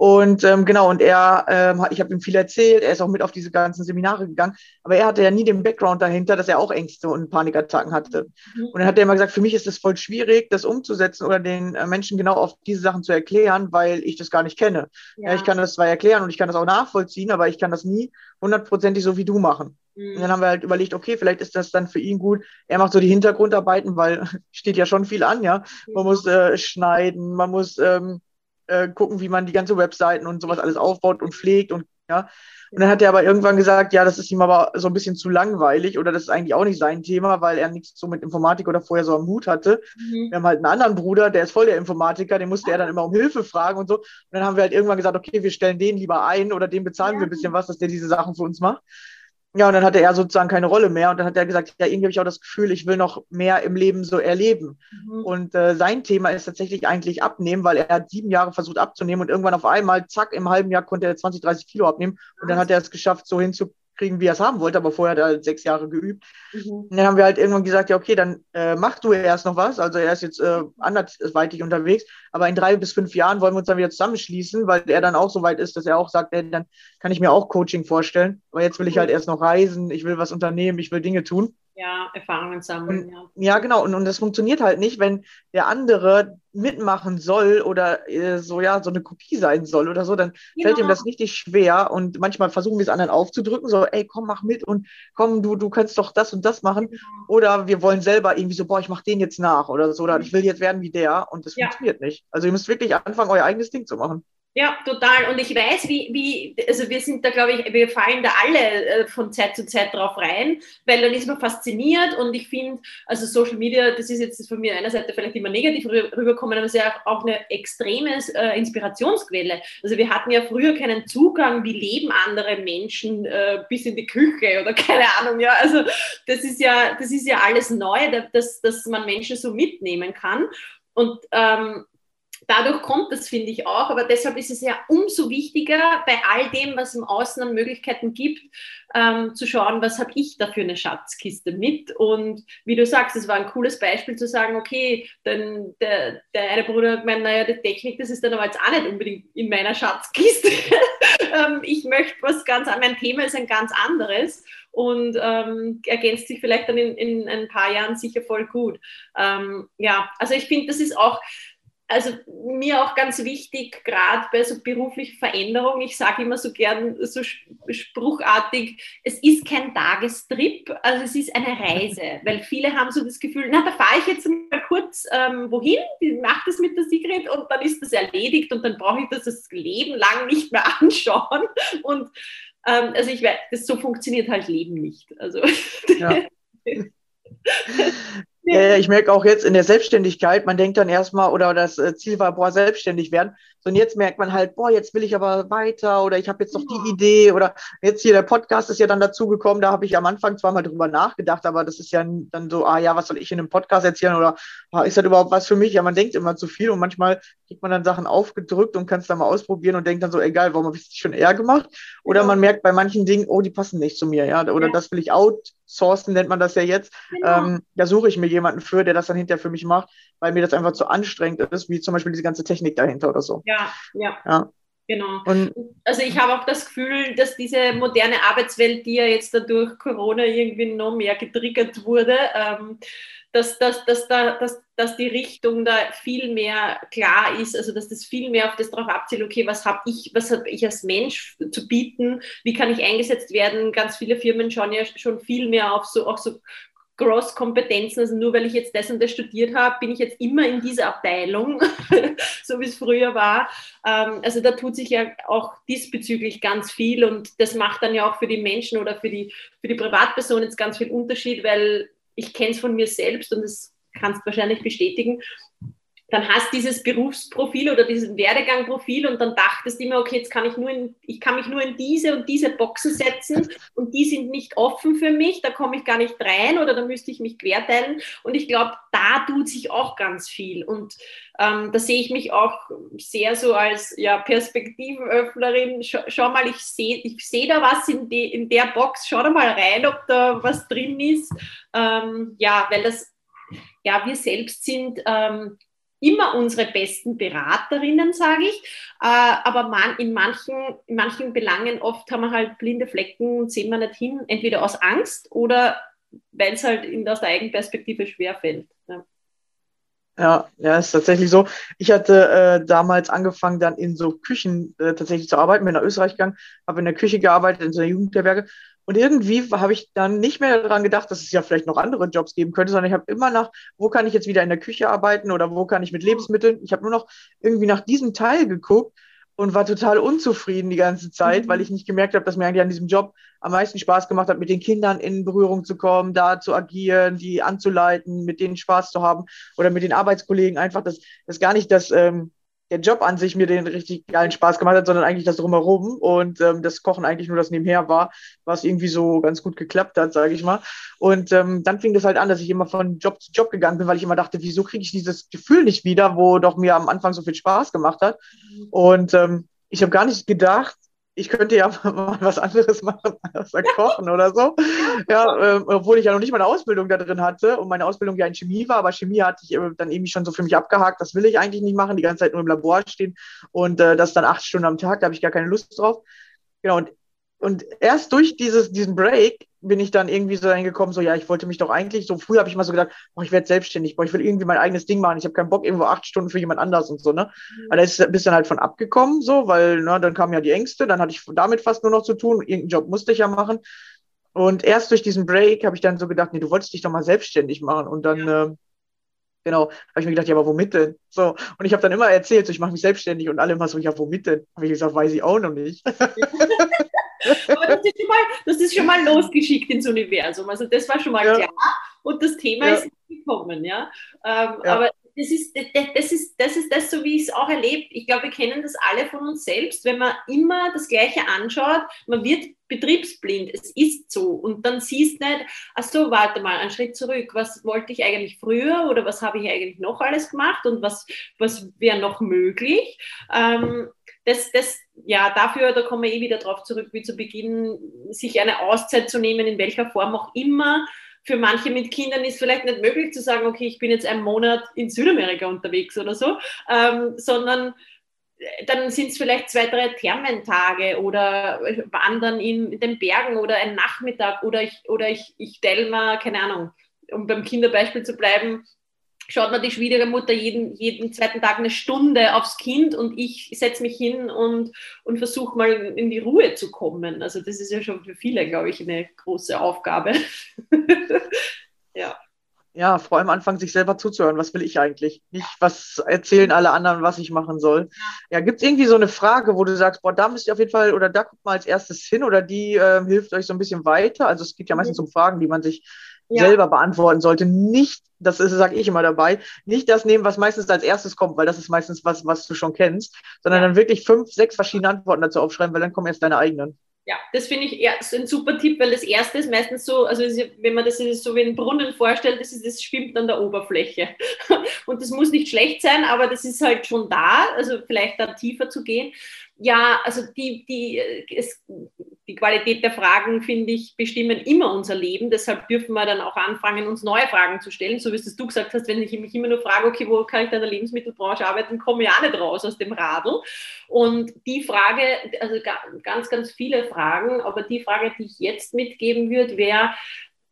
Und ähm, genau, und er, ähm, ich habe ihm viel erzählt, er ist auch mit auf diese ganzen Seminare gegangen, aber er hatte ja nie den Background dahinter, dass er auch Ängste und Panikattacken hatte. Mhm. Und dann hat er immer gesagt, für mich ist es voll schwierig, das umzusetzen oder den äh, Menschen genau auf diese Sachen zu erklären, weil ich das gar nicht kenne. Ja. Ja, ich kann das zwar erklären und ich kann das auch nachvollziehen, aber ich kann das nie hundertprozentig so wie du machen. Mhm. Und dann haben wir halt überlegt, okay, vielleicht ist das dann für ihn gut. Er macht so die Hintergrundarbeiten, weil steht ja schon viel an, ja. Man muss äh, schneiden, man muss ähm, äh, gucken, wie man die ganze Webseiten und sowas alles aufbaut und pflegt und ja. Und dann hat er aber irgendwann gesagt, ja, das ist ihm aber so ein bisschen zu langweilig oder das ist eigentlich auch nicht sein Thema, weil er nichts so mit Informatik oder vorher so am Hut hatte. Mhm. Wir haben halt einen anderen Bruder, der ist voll der Informatiker, den musste er dann immer um Hilfe fragen und so. Und dann haben wir halt irgendwann gesagt, okay, wir stellen den lieber ein oder dem bezahlen ja. wir ein bisschen was, dass der diese Sachen für uns macht. Ja, und dann hatte er sozusagen keine Rolle mehr. Und dann hat er gesagt, ja, irgendwie habe ich auch das Gefühl, ich will noch mehr im Leben so erleben. Mhm. Und äh, sein Thema ist tatsächlich eigentlich abnehmen, weil er hat sieben Jahre versucht abzunehmen und irgendwann auf einmal, zack, im halben Jahr konnte er 20, 30 Kilo abnehmen. Und dann hat er es geschafft, so hinzu, kriegen, wie er es haben wollte, aber vorher hat er halt sechs Jahre geübt. Mhm. Und dann haben wir halt irgendwann gesagt, ja, okay, dann äh, mach du erst noch was. Also er ist jetzt äh, andersweitig unterwegs, aber in drei bis fünf Jahren wollen wir uns dann wieder zusammenschließen, weil er dann auch so weit ist, dass er auch sagt, ey, dann kann ich mir auch Coaching vorstellen. Aber jetzt will ich halt erst noch reisen, ich will was unternehmen, ich will Dinge tun ja, Erfahrungen sammeln. Und, ja. ja, genau. Und, und das funktioniert halt nicht, wenn der andere mitmachen soll oder äh, so, ja, so eine Kopie sein soll oder so, dann genau. fällt ihm das richtig schwer. Und manchmal versuchen wir es anderen aufzudrücken, so, ey, komm, mach mit und komm, du, du kannst doch das und das machen. Genau. Oder wir wollen selber irgendwie so, boah, ich mach den jetzt nach oder so, oder ich will jetzt werden wie der. Und das ja. funktioniert nicht. Also ihr müsst wirklich anfangen, euer eigenes Ding zu machen. Ja, total. Und ich weiß, wie, wie, also wir sind da, glaube ich, wir fallen da alle äh, von Zeit zu Zeit drauf rein, weil dann ist man fasziniert und ich finde, also Social Media, das ist jetzt von mir einer Seite vielleicht immer negativ rüberkommen, aber es ist ja auch eine extreme äh, Inspirationsquelle. Also wir hatten ja früher keinen Zugang, wie leben andere Menschen äh, bis in die Küche oder keine Ahnung, ja. Also das ist ja, das ist ja alles neu, dass, dass man Menschen so mitnehmen kann. Und ähm, dadurch kommt das, finde ich auch. Aber deshalb ist es ja umso wichtiger, bei all dem, was im Außen an Möglichkeiten gibt, ähm, zu schauen, was habe ich da für eine Schatzkiste mit. Und wie du sagst, es war ein cooles Beispiel zu sagen, okay, dann der, der eine Bruder hat gemeint, naja, die Technik, das ist dann aber jetzt auch nicht unbedingt in meiner Schatzkiste. ähm, ich möchte was ganz, mein Thema ist ein ganz anderes und ähm, ergänzt sich vielleicht dann in, in ein paar Jahren sicher voll gut. Ähm, ja, also ich finde, das ist auch also mir auch ganz wichtig, gerade bei so beruflicher Veränderung, ich sage immer so gern so spruchartig, es ist kein Tagestrip, also es ist eine Reise, weil viele haben so das Gefühl, na, da fahre ich jetzt mal kurz ähm, wohin, mache das mit der Sigrid und dann ist das erledigt und dann brauche ich das das Leben lang nicht mehr anschauen und ähm, also ich weiß, das so funktioniert halt Leben nicht. Also ja. Ja, ich merke auch jetzt in der Selbstständigkeit, man denkt dann erstmal, oder das äh, Ziel war, boah, selbstständig werden. Und jetzt merkt man halt, boah, jetzt will ich aber weiter oder ich habe jetzt noch ja. die Idee oder jetzt hier der Podcast ist ja dann dazugekommen, da habe ich am Anfang zwar mal drüber nachgedacht, aber das ist ja dann so, ah ja, was soll ich in einem Podcast erzählen oder ah, ist das überhaupt was für mich? Ja, man denkt immer zu viel und manchmal kriegt man dann Sachen aufgedrückt und kann es dann mal ausprobieren und denkt dann so, egal, warum habe ich es schon eher gemacht? Oder ja. man merkt bei manchen Dingen, oh, die passen nicht zu mir, ja, oder das will ich outsourcen, nennt man das ja jetzt. Genau. Ähm, da suche ich mir jemanden für, der das dann hinterher für mich macht, weil mir das einfach zu anstrengend ist, wie zum Beispiel diese ganze Technik dahinter oder so. Ja, ja. ja. Genau. Und, also ich habe auch das Gefühl, dass diese moderne Arbeitswelt, die ja jetzt dadurch Corona irgendwie noch mehr getriggert wurde, ähm, dass, dass, dass, da, dass, dass die Richtung da viel mehr klar ist, also dass das viel mehr auf das darauf abzielt, okay, was habe ich, was habe ich als Mensch zu bieten, wie kann ich eingesetzt werden? Ganz viele Firmen schauen ja schon viel mehr auf so, auch so Cross-Kompetenzen, also nur weil ich jetzt das und das studiert habe, bin ich jetzt immer in dieser Abteilung, so wie es früher war. Ähm, also da tut sich ja auch diesbezüglich ganz viel und das macht dann ja auch für die Menschen oder für die, für die Privatperson jetzt ganz viel Unterschied, weil ich kenne es von mir selbst und das kannst du wahrscheinlich bestätigen dann hast dieses Berufsprofil oder dieses Werdegangprofil und dann dachtest du immer, okay, jetzt kann ich nur in, ich kann mich nur in diese und diese Boxen setzen und die sind nicht offen für mich, da komme ich gar nicht rein oder da müsste ich mich querteilen. Und ich glaube, da tut sich auch ganz viel. Und ähm, da sehe ich mich auch sehr so als ja, Perspektivenöffnerin. Schau, schau mal, ich sehe ich seh da was in, die, in der Box, schau da mal rein, ob da was drin ist. Ähm, ja, weil das, ja, wir selbst sind. Ähm, immer unsere besten Beraterinnen, sage ich. Äh, aber man, in, manchen, in manchen Belangen oft haben wir halt blinde Flecken und sehen wir nicht hin, entweder aus Angst oder weil es halt in, aus der Eigenperspektive schwerfällt. Ja. Ja, ja, ist tatsächlich so. Ich hatte äh, damals angefangen, dann in so Küchen äh, tatsächlich zu arbeiten, bin nach Österreich gegangen, habe in der Küche gearbeitet, in so einer Jugendherberge. Und irgendwie habe ich dann nicht mehr daran gedacht, dass es ja vielleicht noch andere Jobs geben könnte, sondern ich habe immer nach, wo kann ich jetzt wieder in der Küche arbeiten oder wo kann ich mit Lebensmitteln. Ich habe nur noch irgendwie nach diesem Teil geguckt und war total unzufrieden die ganze Zeit, mhm. weil ich nicht gemerkt habe, dass mir eigentlich an diesem Job am meisten Spaß gemacht hat, mit den Kindern in Berührung zu kommen, da zu agieren, die anzuleiten, mit denen Spaß zu haben oder mit den Arbeitskollegen einfach, dass das gar nicht das ähm, der Job an sich mir den richtig geilen Spaß gemacht hat, sondern eigentlich das drumherum und ähm, das Kochen eigentlich nur das nebenher war, was irgendwie so ganz gut geklappt hat, sage ich mal. Und ähm, dann fing das halt an, dass ich immer von Job zu Job gegangen bin, weil ich immer dachte, wieso kriege ich dieses Gefühl nicht wieder, wo doch mir am Anfang so viel Spaß gemacht hat. Und ähm, ich habe gar nicht gedacht, ich könnte ja mal was anderes machen als kochen oder so. Ja, äh, obwohl ich ja noch nicht meine Ausbildung da drin hatte und meine Ausbildung ja in Chemie war, aber Chemie hatte ich äh, dann irgendwie schon so für mich abgehakt. Das will ich eigentlich nicht machen, die ganze Zeit nur im Labor stehen und äh, das dann acht Stunden am Tag, da habe ich gar keine Lust drauf. Genau, und und erst durch dieses, diesen Break bin ich dann irgendwie so reingekommen, so ja, ich wollte mich doch eigentlich, so früh habe ich mal so gedacht, boah, ich werde selbstständig, boah, ich will irgendwie mein eigenes Ding machen, ich habe keinen Bock irgendwo acht Stunden für jemand anders und so, ne? Mhm. Aber da ist bist dann halt von abgekommen, so, weil, ne, dann kamen ja die Ängste, dann hatte ich damit fast nur noch zu tun, irgendeinen Job musste ich ja machen. Und erst durch diesen Break habe ich dann so gedacht, nee, du wolltest dich doch mal selbstständig machen und dann, ja. äh, Genau, habe ich mir gedacht, ja, aber womit denn? So, und ich habe dann immer erzählt, so, ich mache mich selbstständig und alle immer so, ja, womit denn? Habe ich gesagt, weiß ich auch noch nicht. Aber das ist, schon mal, das ist schon mal losgeschickt ins Universum. Also das war schon mal ja. klar. Und das Thema ja. ist gekommen, ja. Ähm, ja. Aber das ist das, das ist, das ist das, so wie ich es auch erlebt. Ich glaube, wir kennen das alle von uns selbst. Wenn man immer das Gleiche anschaut, man wird betriebsblind. Es ist so. Und dann siehst du nicht, ach so, warte mal, einen Schritt zurück. Was wollte ich eigentlich früher oder was habe ich eigentlich noch alles gemacht und was, was wäre noch möglich? Ähm, das, das, ja, dafür, da kommen wir eh wieder drauf zurück, wie zu Beginn, sich eine Auszeit zu nehmen, in welcher Form auch immer. Für manche mit Kindern ist vielleicht nicht möglich zu sagen, okay, ich bin jetzt einen Monat in Südamerika unterwegs oder so, ähm, sondern äh, dann sind es vielleicht zwei, drei Thermentage oder wandern in, in den Bergen oder ein Nachmittag oder ich, oder ich, ich teile mal, keine Ahnung, um beim Kinderbeispiel zu bleiben, schaut man die Schwiegermutter jeden, jeden zweiten Tag eine Stunde aufs Kind und ich setze mich hin und, und versuche mal in die Ruhe zu kommen. Also das ist ja schon für viele, glaube ich, eine große Aufgabe. ja. Ja, vor allem anfangen, sich selber zuzuhören. Was will ich eigentlich? Nicht, was erzählen alle anderen, was ich machen soll. Ja, gibt es irgendwie so eine Frage, wo du sagst, boah, da müsst ihr auf jeden Fall, oder da guckt mal als erstes hin, oder die äh, hilft euch so ein bisschen weiter? Also es geht ja meistens mhm. um Fragen, die man sich ja. selber beantworten sollte. Nicht, das sage ich immer dabei, nicht das nehmen, was meistens als erstes kommt, weil das ist meistens was, was du schon kennst, sondern ja. dann wirklich fünf, sechs verschiedene Antworten dazu aufschreiben, weil dann kommen erst deine eigenen. Ja, das finde ich ein super Tipp, weil das erste ist meistens so, also wenn man das so wie einen Brunnen vorstellt, das, ist, das schwimmt an der Oberfläche. Und das muss nicht schlecht sein, aber das ist halt schon da, also vielleicht da tiefer zu gehen ja, also die, die, es, die Qualität der Fragen, finde ich, bestimmen immer unser Leben. Deshalb dürfen wir dann auch anfangen, uns neue Fragen zu stellen. So wie es du gesagt hast, wenn ich mich immer nur frage, okay, wo kann ich in der Lebensmittelbranche arbeiten, komme ich auch nicht raus aus dem Radl. Und die Frage, also ganz, ganz viele Fragen, aber die Frage, die ich jetzt mitgeben würde, wäre,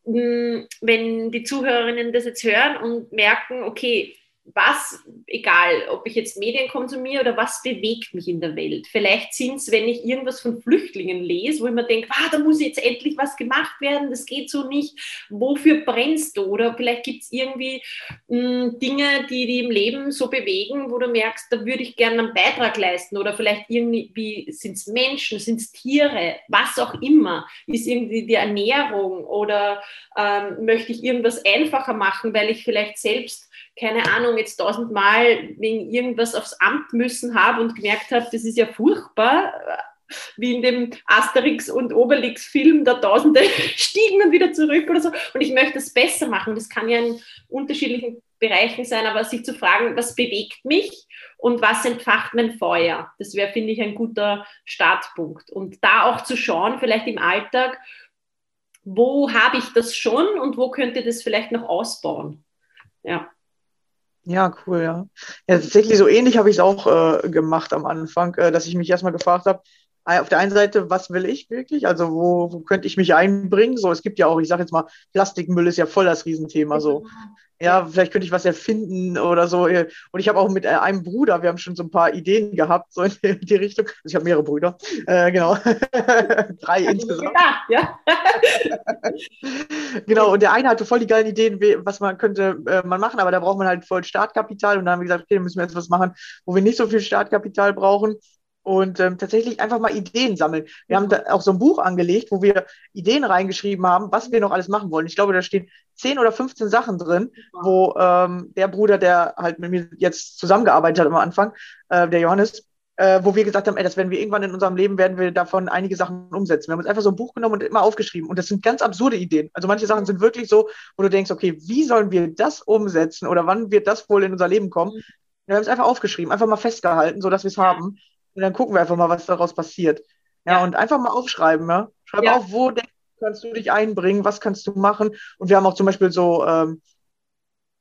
hm, wenn die Zuhörerinnen das jetzt hören und merken, okay, was, egal, ob ich jetzt Medien konsumiere oder was bewegt mich in der Welt. Vielleicht sind es, wenn ich irgendwas von Flüchtlingen lese, wo ich mir denke, ah, da muss jetzt endlich was gemacht werden, das geht so nicht. Wofür brennst du? Oder vielleicht gibt es irgendwie mh, hm, Dinge, die die im Leben so bewegen, wo du merkst, da würde ich gerne einen Beitrag leisten. Oder vielleicht irgendwie sind es Menschen, sind es Tiere, was auch immer. Ist irgendwie die Ernährung oder ähm, möchte ich irgendwas einfacher machen, weil ich vielleicht selbst keine Ahnung, jetzt tausendmal wegen irgendwas aufs Amt müssen habe und gemerkt habe, das ist ja furchtbar, wie in dem Asterix und Obelix-Film, da Tausende stiegen und wieder zurück oder so. Und ich möchte es besser machen. Das kann ja in unterschiedlichen Bereichen sein, aber sich zu fragen, was bewegt mich und was entfacht mein Feuer, das wäre, finde ich, ein guter Startpunkt. Und da auch zu schauen, vielleicht im Alltag, wo habe ich das schon und wo könnte das vielleicht noch ausbauen. Ja. Ja, cool, ja. Ja, tatsächlich so ähnlich habe ich es auch äh, gemacht am Anfang, äh, dass ich mich erstmal gefragt habe, auf der einen Seite, was will ich wirklich? Also wo, wo könnte ich mich einbringen? So, es gibt ja auch, ich sage jetzt mal, Plastikmüll ist ja voll das Riesenthema. So, ja, vielleicht könnte ich was erfinden oder so. Und ich habe auch mit äh, einem Bruder, wir haben schon so ein paar Ideen gehabt, so in die Richtung. Also ich habe mehrere Brüder, äh, genau. Drei insgesamt. Ja, ja. genau, und der eine hatte voll die geilen Ideen, was man könnte äh, man machen, aber da braucht man halt voll Startkapital. Und dann haben wir gesagt, okay, dann müssen wir jetzt was machen, wo wir nicht so viel Startkapital brauchen und ähm, tatsächlich einfach mal Ideen sammeln. Wir haben da auch so ein Buch angelegt, wo wir Ideen reingeschrieben haben, was wir noch alles machen wollen. Ich glaube, da stehen 10 oder 15 Sachen drin, wo ähm, der Bruder, der halt mit mir jetzt zusammengearbeitet hat am Anfang, äh, der Johannes, äh, wo wir gesagt haben, ey, das werden wir irgendwann in unserem Leben, werden wir davon einige Sachen umsetzen. Wir haben uns einfach so ein Buch genommen und immer aufgeschrieben. Und das sind ganz absurde Ideen. Also manche Sachen sind wirklich so, wo du denkst, okay, wie sollen wir das umsetzen oder wann wird das wohl in unser Leben kommen? Wir haben es einfach aufgeschrieben, einfach mal festgehalten, sodass wir es haben. Und dann gucken wir einfach mal, was daraus passiert. Ja, ja. und einfach mal aufschreiben, ja. Schreib ja. auf, wo kannst du dich einbringen, was kannst du machen. Und wir haben auch zum Beispiel so ähm,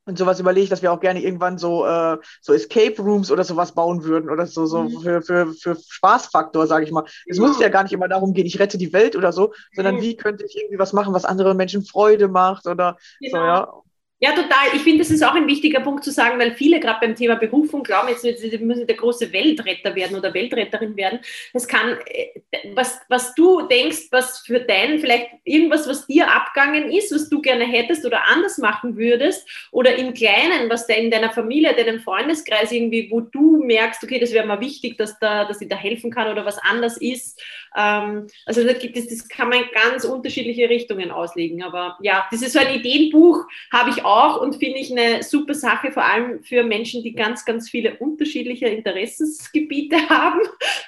und sowas überlegt, dass wir auch gerne irgendwann so, äh, so Escape Rooms oder sowas bauen würden oder so, so mhm. für, für, für Spaßfaktor, sage ich mal. Es muss ja gar nicht immer darum gehen, ich rette die Welt oder so, sondern wie könnte ich irgendwie was machen, was anderen Menschen Freude macht oder genau. so, ja. Ja, total. Ich finde, das ist auch ein wichtiger Punkt zu sagen, weil viele gerade beim Thema Berufung glauben, jetzt müssen sie der große Weltretter werden oder Weltretterin werden. Es kann, äh, was, was du denkst, was für dein, vielleicht irgendwas, was dir abgangen ist, was du gerne hättest oder anders machen würdest, oder im Kleinen, was da in deiner Familie, deinem Freundeskreis irgendwie, wo du merkst, okay, das wäre mal wichtig, dass, da, dass ich da helfen kann oder was anders ist. Ähm, also da gibt es, das kann man in ganz unterschiedliche Richtungen auslegen. Aber ja, das ist so ein Ideenbuch, habe ich auch und finde ich eine super Sache, vor allem für Menschen, die ganz, ganz viele unterschiedliche Interessensgebiete haben,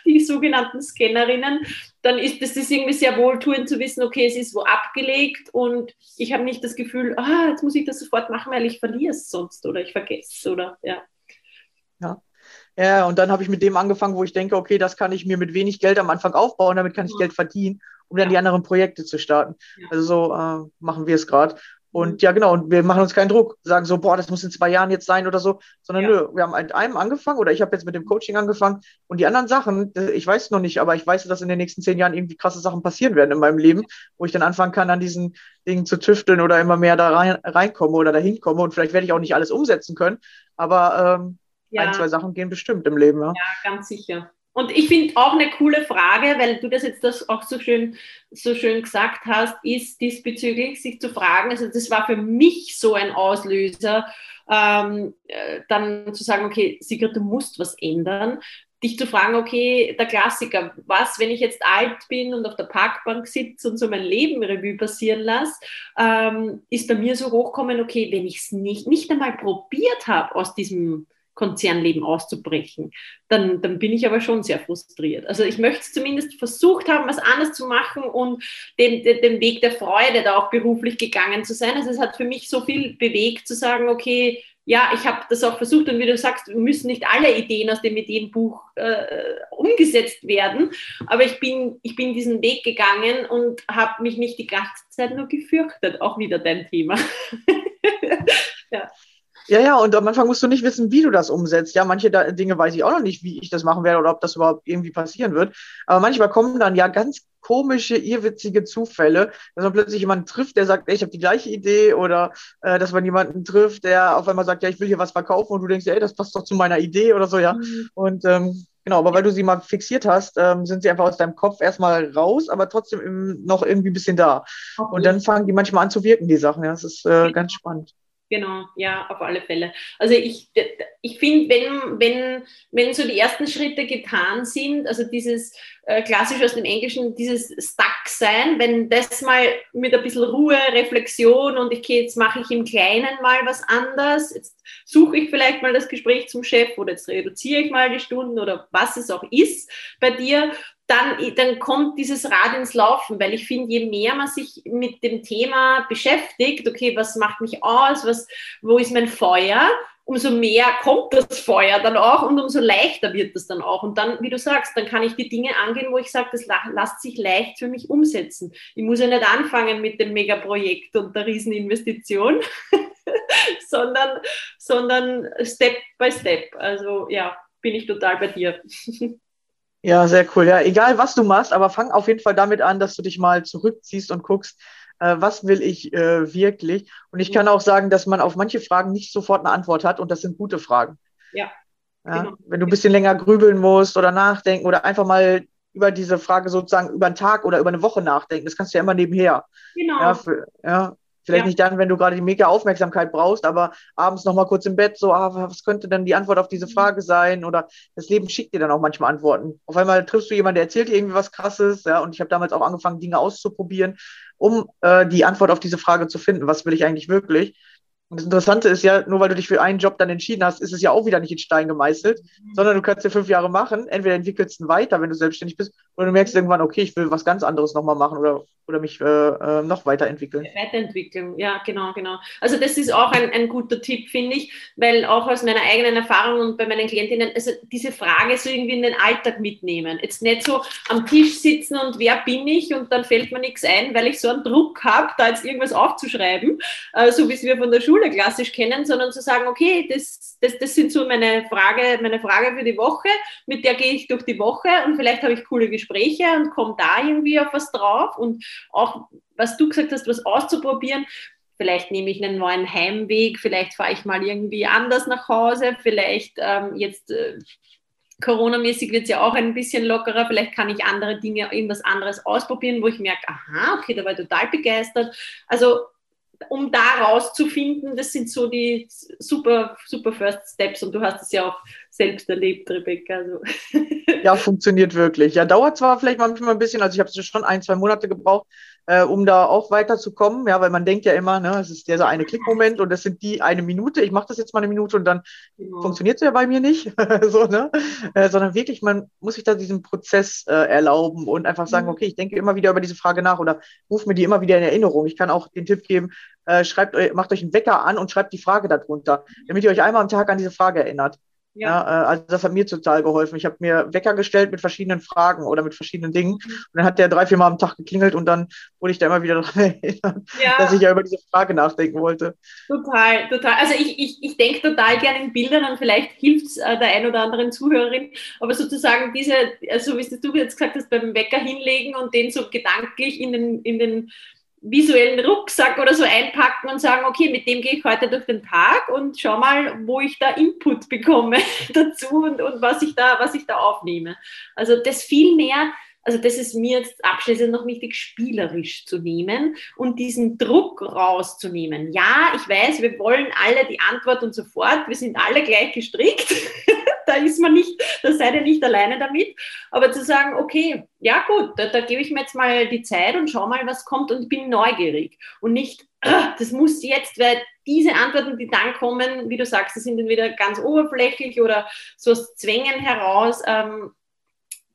die sogenannten Scannerinnen. Dann ist das ist irgendwie sehr wohltuend zu wissen, okay, es ist wo abgelegt und ich habe nicht das Gefühl, ah, jetzt muss ich das sofort machen, weil ich verliere es sonst oder ich vergesse es oder ja. Ja, ja, und dann habe ich mit dem angefangen, wo ich denke, okay, das kann ich mir mit wenig Geld am Anfang aufbauen, damit kann ich Geld verdienen, um dann die anderen Projekte zu starten. Also so äh, machen wir es gerade. Und mhm. ja, genau, und wir machen uns keinen Druck, sagen so, boah, das muss in zwei Jahren jetzt sein oder so, sondern ja. nö, wir haben mit einem angefangen oder ich habe jetzt mit dem Coaching angefangen und die anderen Sachen, äh, ich weiß noch nicht, aber ich weiß, dass in den nächsten zehn Jahren irgendwie krasse Sachen passieren werden in meinem Leben, wo ich dann anfangen kann, an diesen Dingen zu tüfteln oder immer mehr da rein, reinkomme oder dahin komme und vielleicht werde ich auch nicht alles umsetzen können, aber ähm, ja. ein, zwei Sachen gehen bestimmt im Leben. Ja, ja ganz sicher. Und ich finde auch eine coole Frage, weil du das jetzt das auch so schön, so schön gesagt hast, ist diesbezüglich sich zu fragen, also das war für mich so ein Auslöser, ähm, äh, dann zu sagen, okay, Sigrid, du musst was ändern, dich zu fragen, okay, der Klassiker, was, wenn ich jetzt alt bin und auf der Parkbank sitze und so mein Leben Revue passieren lasse, ähm, ist bei mir so hochkommen, okay, wenn ich es nicht, nicht einmal probiert habe, aus diesem Konzernleben auszubrechen, dann, dann bin ich aber schon sehr frustriert. Also ich möchte zumindest versucht haben, was anderes zu machen und den, den, den Weg der Freude da auch beruflich gegangen zu sein. Also es hat für mich so viel bewegt zu sagen, okay, ja, ich habe das auch versucht und wie du sagst, müssen nicht alle Ideen aus dem Ideenbuch äh, umgesetzt werden, aber ich bin, ich bin diesen Weg gegangen und habe mich nicht die ganze Zeit nur gefürchtet, auch wieder dein Thema. ja. Ja, ja, und am Anfang musst du nicht wissen, wie du das umsetzt. Ja, manche da, Dinge weiß ich auch noch nicht, wie ich das machen werde oder ob das überhaupt irgendwie passieren wird. Aber manchmal kommen dann ja ganz komische, irrwitzige Zufälle, dass man plötzlich jemanden trifft, der sagt, ey, ich habe die gleiche Idee oder äh, dass man jemanden trifft, der auf einmal sagt, ja, ich will hier was verkaufen und du denkst, ey, das passt doch zu meiner Idee oder so, ja. Mhm. Und ähm, genau, aber weil du sie mal fixiert hast, ähm, sind sie einfach aus deinem Kopf erstmal raus, aber trotzdem im, noch irgendwie ein bisschen da. Okay. Und dann fangen die manchmal an zu wirken, die Sachen. Ja, das ist äh, ganz spannend. Genau, ja, auf alle Fälle. Also ich, ich finde, wenn, wenn, wenn so die ersten Schritte getan sind, also dieses äh, klassisch aus dem Englischen, dieses Stuck sein, wenn das mal mit ein bisschen Ruhe, Reflexion und ich okay, jetzt mache ich im Kleinen mal was anders, jetzt suche ich vielleicht mal das Gespräch zum Chef oder jetzt reduziere ich mal die Stunden oder was es auch ist bei dir dann, dann kommt dieses Rad ins Laufen, weil ich finde, je mehr man sich mit dem Thema beschäftigt, okay, was macht mich aus, was, wo ist mein Feuer, umso mehr kommt das Feuer dann auch und umso leichter wird das dann auch. Und dann, wie du sagst, dann kann ich die Dinge angehen, wo ich sage, das lässt sich leicht für mich umsetzen. Ich muss ja nicht anfangen mit dem Megaprojekt und der Rieseninvestition, sondern, sondern Step by Step. Also ja, bin ich total bei dir. Ja, sehr cool. Ja, egal was du machst, aber fang auf jeden Fall damit an, dass du dich mal zurückziehst und guckst, äh, was will ich äh, wirklich. Und ich kann auch sagen, dass man auf manche Fragen nicht sofort eine Antwort hat und das sind gute Fragen. Ja. ja? Genau. Wenn du ein bisschen länger grübeln musst oder nachdenken oder einfach mal über diese Frage sozusagen über einen Tag oder über eine Woche nachdenken, das kannst du ja immer nebenher. Genau. Ja, für, ja Vielleicht ja. nicht dann, wenn du gerade die mega Aufmerksamkeit brauchst, aber abends noch mal kurz im Bett, so, ah, was könnte denn die Antwort auf diese mhm. Frage sein? Oder das Leben schickt dir dann auch manchmal Antworten. Auf einmal triffst du jemanden, der erzählt dir irgendwie was Krasses, ja, und ich habe damals auch angefangen, Dinge auszuprobieren, um äh, die Antwort auf diese Frage zu finden. Was will ich eigentlich wirklich? Und das Interessante ist ja, nur weil du dich für einen Job dann entschieden hast, ist es ja auch wieder nicht in Stein gemeißelt, mhm. sondern du kannst ja fünf Jahre machen. Entweder entwickelst du weiter, wenn du selbstständig bist, oder du merkst irgendwann, okay, ich will was ganz anderes nochmal machen oder, oder mich äh, äh, noch weiterentwickeln. Weiterentwickeln, ja, genau, genau. Also das ist auch ein, ein guter Tipp, finde ich, weil auch aus meiner eigenen Erfahrung und bei meinen Klientinnen, also diese Frage so irgendwie in den Alltag mitnehmen. Jetzt nicht so am Tisch sitzen und wer bin ich und dann fällt mir nichts ein, weil ich so einen Druck habe, da jetzt irgendwas aufzuschreiben, äh, so wie es wir von der Schule klassisch kennen, sondern zu sagen, okay, das, das, das sind so meine Frage, meine Frage für die Woche, mit der gehe ich durch die Woche und vielleicht habe ich coole Gespräche Gespräche und komme da irgendwie auf was drauf und auch, was du gesagt hast, was auszuprobieren. Vielleicht nehme ich einen neuen Heimweg, vielleicht fahre ich mal irgendwie anders nach Hause, vielleicht ähm, jetzt äh, Corona-mäßig wird es ja auch ein bisschen lockerer, vielleicht kann ich andere Dinge, irgendwas anderes ausprobieren, wo ich merke, aha, okay, da war ich total begeistert. Also um da rauszufinden, das sind so die super, super First Steps und du hast es ja auch selbst erlebt, Rebecca. Also. Ja, funktioniert wirklich. Ja, dauert zwar vielleicht manchmal ein bisschen, also ich habe es schon ein, zwei Monate gebraucht, äh, um da auch weiterzukommen, ja, weil man denkt ja immer, ne, es ist der so eine Klickmoment und das sind die eine Minute, ich mache das jetzt mal eine Minute und dann genau. funktioniert es ja bei mir nicht, so, ne? Äh, sondern wirklich, man muss sich da diesen Prozess äh, erlauben und einfach sagen, mhm. okay, ich denke immer wieder über diese Frage nach oder ruf mir die immer wieder in Erinnerung. Ich kann auch den Tipp geben, äh, schreibt, macht euch einen Wecker an und schreibt die Frage darunter, damit ihr euch einmal am Tag an diese Frage erinnert. Ja. ja. Äh, also das hat mir total geholfen. Ich habe mir Wecker gestellt mit verschiedenen Fragen oder mit verschiedenen Dingen. Mhm. Und dann hat der drei, vier Mal am Tag geklingelt und dann wurde ich da immer wieder daran erinnert, ja. dass ich ja über diese Frage nachdenken wollte. Total, total. Also ich, ich, ich denke total gerne in Bildern und vielleicht hilft es äh, der ein oder anderen Zuhörerin. Aber sozusagen diese, also wie du jetzt gesagt hast, beim Wecker hinlegen und den so gedanklich in den, in den visuellen Rucksack oder so einpacken und sagen, okay, mit dem gehe ich heute durch den Tag und schau mal, wo ich da Input bekomme dazu und, und was, ich da, was ich da aufnehme. Also das viel mehr, also das ist mir jetzt abschließend noch wichtig, spielerisch zu nehmen und diesen Druck rauszunehmen. Ja, ich weiß, wir wollen alle die Antwort und so fort, wir sind alle gleich gestrickt. da ist man nicht, da seid ihr nicht alleine damit. Aber zu sagen, okay, ja gut, da, da gebe ich mir jetzt mal die Zeit und schau mal, was kommt und bin neugierig. Und nicht, ah, das muss jetzt, weil diese Antworten, die dann kommen, wie du sagst, die sind entweder ganz oberflächlich oder so aus Zwängen heraus. Ähm,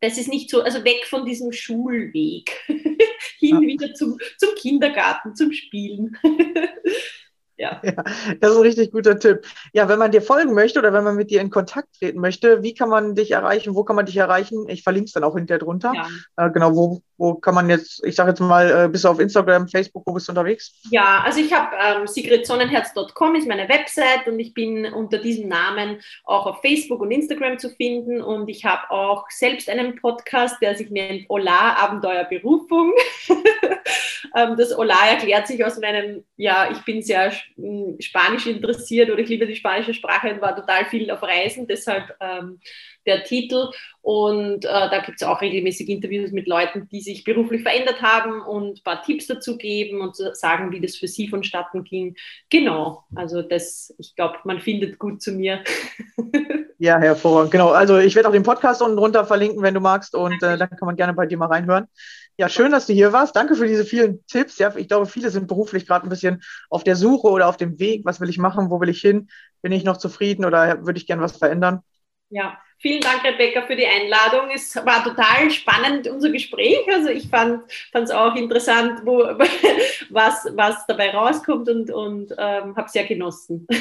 das ist nicht so, also weg von diesem Schulweg, hin ja. wieder zum, zum Kindergarten, zum Spielen. Ja. ja. Das ist ein richtig guter Tipp. Ja, wenn man dir folgen möchte oder wenn man mit dir in Kontakt treten möchte, wie kann man dich erreichen? Wo kann man dich erreichen? Ich verlinke es dann auch hinterher drunter. Ja. Äh, genau, wo, wo kann man jetzt, ich sage jetzt mal, äh, bist du auf Instagram, Facebook, wo bist du unterwegs? Ja, also ich habe ähm, sigridsonnenherz.com ist meine Website und ich bin unter diesem Namen auch auf Facebook und Instagram zu finden und ich habe auch selbst einen Podcast, der sich nennt Ola Abenteuer Berufung. ähm, das Ola erklärt sich aus meinem, ja, ich bin sehr Spanisch interessiert oder ich liebe die spanische Sprache und war total viel auf Reisen, deshalb ähm, der Titel. Und äh, da gibt es auch regelmäßig Interviews mit Leuten, die sich beruflich verändert haben und ein paar Tipps dazu geben und sagen, wie das für sie vonstatten ging. Genau, also das, ich glaube, man findet gut zu mir. Ja, hervorragend. Genau. Also ich werde auch den Podcast unten drunter verlinken, wenn du magst. Und äh, dann kann man gerne bei dir mal reinhören. Ja, schön, dass du hier warst. Danke für diese vielen Tipps. Ja, ich glaube, viele sind beruflich gerade ein bisschen auf der Suche oder auf dem Weg. Was will ich machen? Wo will ich hin? Bin ich noch zufrieden oder würde ich gerne was verändern? Ja, Vielen Dank, Rebecca, für die Einladung. Es war total spannend, unser Gespräch. Also ich fand es auch interessant, wo, was, was dabei rauskommt und, und ähm, habe es sehr genossen.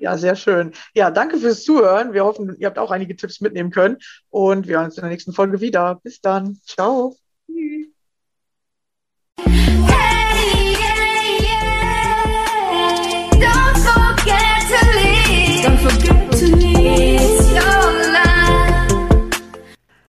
Ja, sehr schön. Ja, danke fürs Zuhören. Wir hoffen, ihr habt auch einige Tipps mitnehmen können. Und wir hören uns in der nächsten Folge wieder. Bis dann. Ciao. Tschüss. Hey, yeah, yeah. Don't forget to leave. Don't forget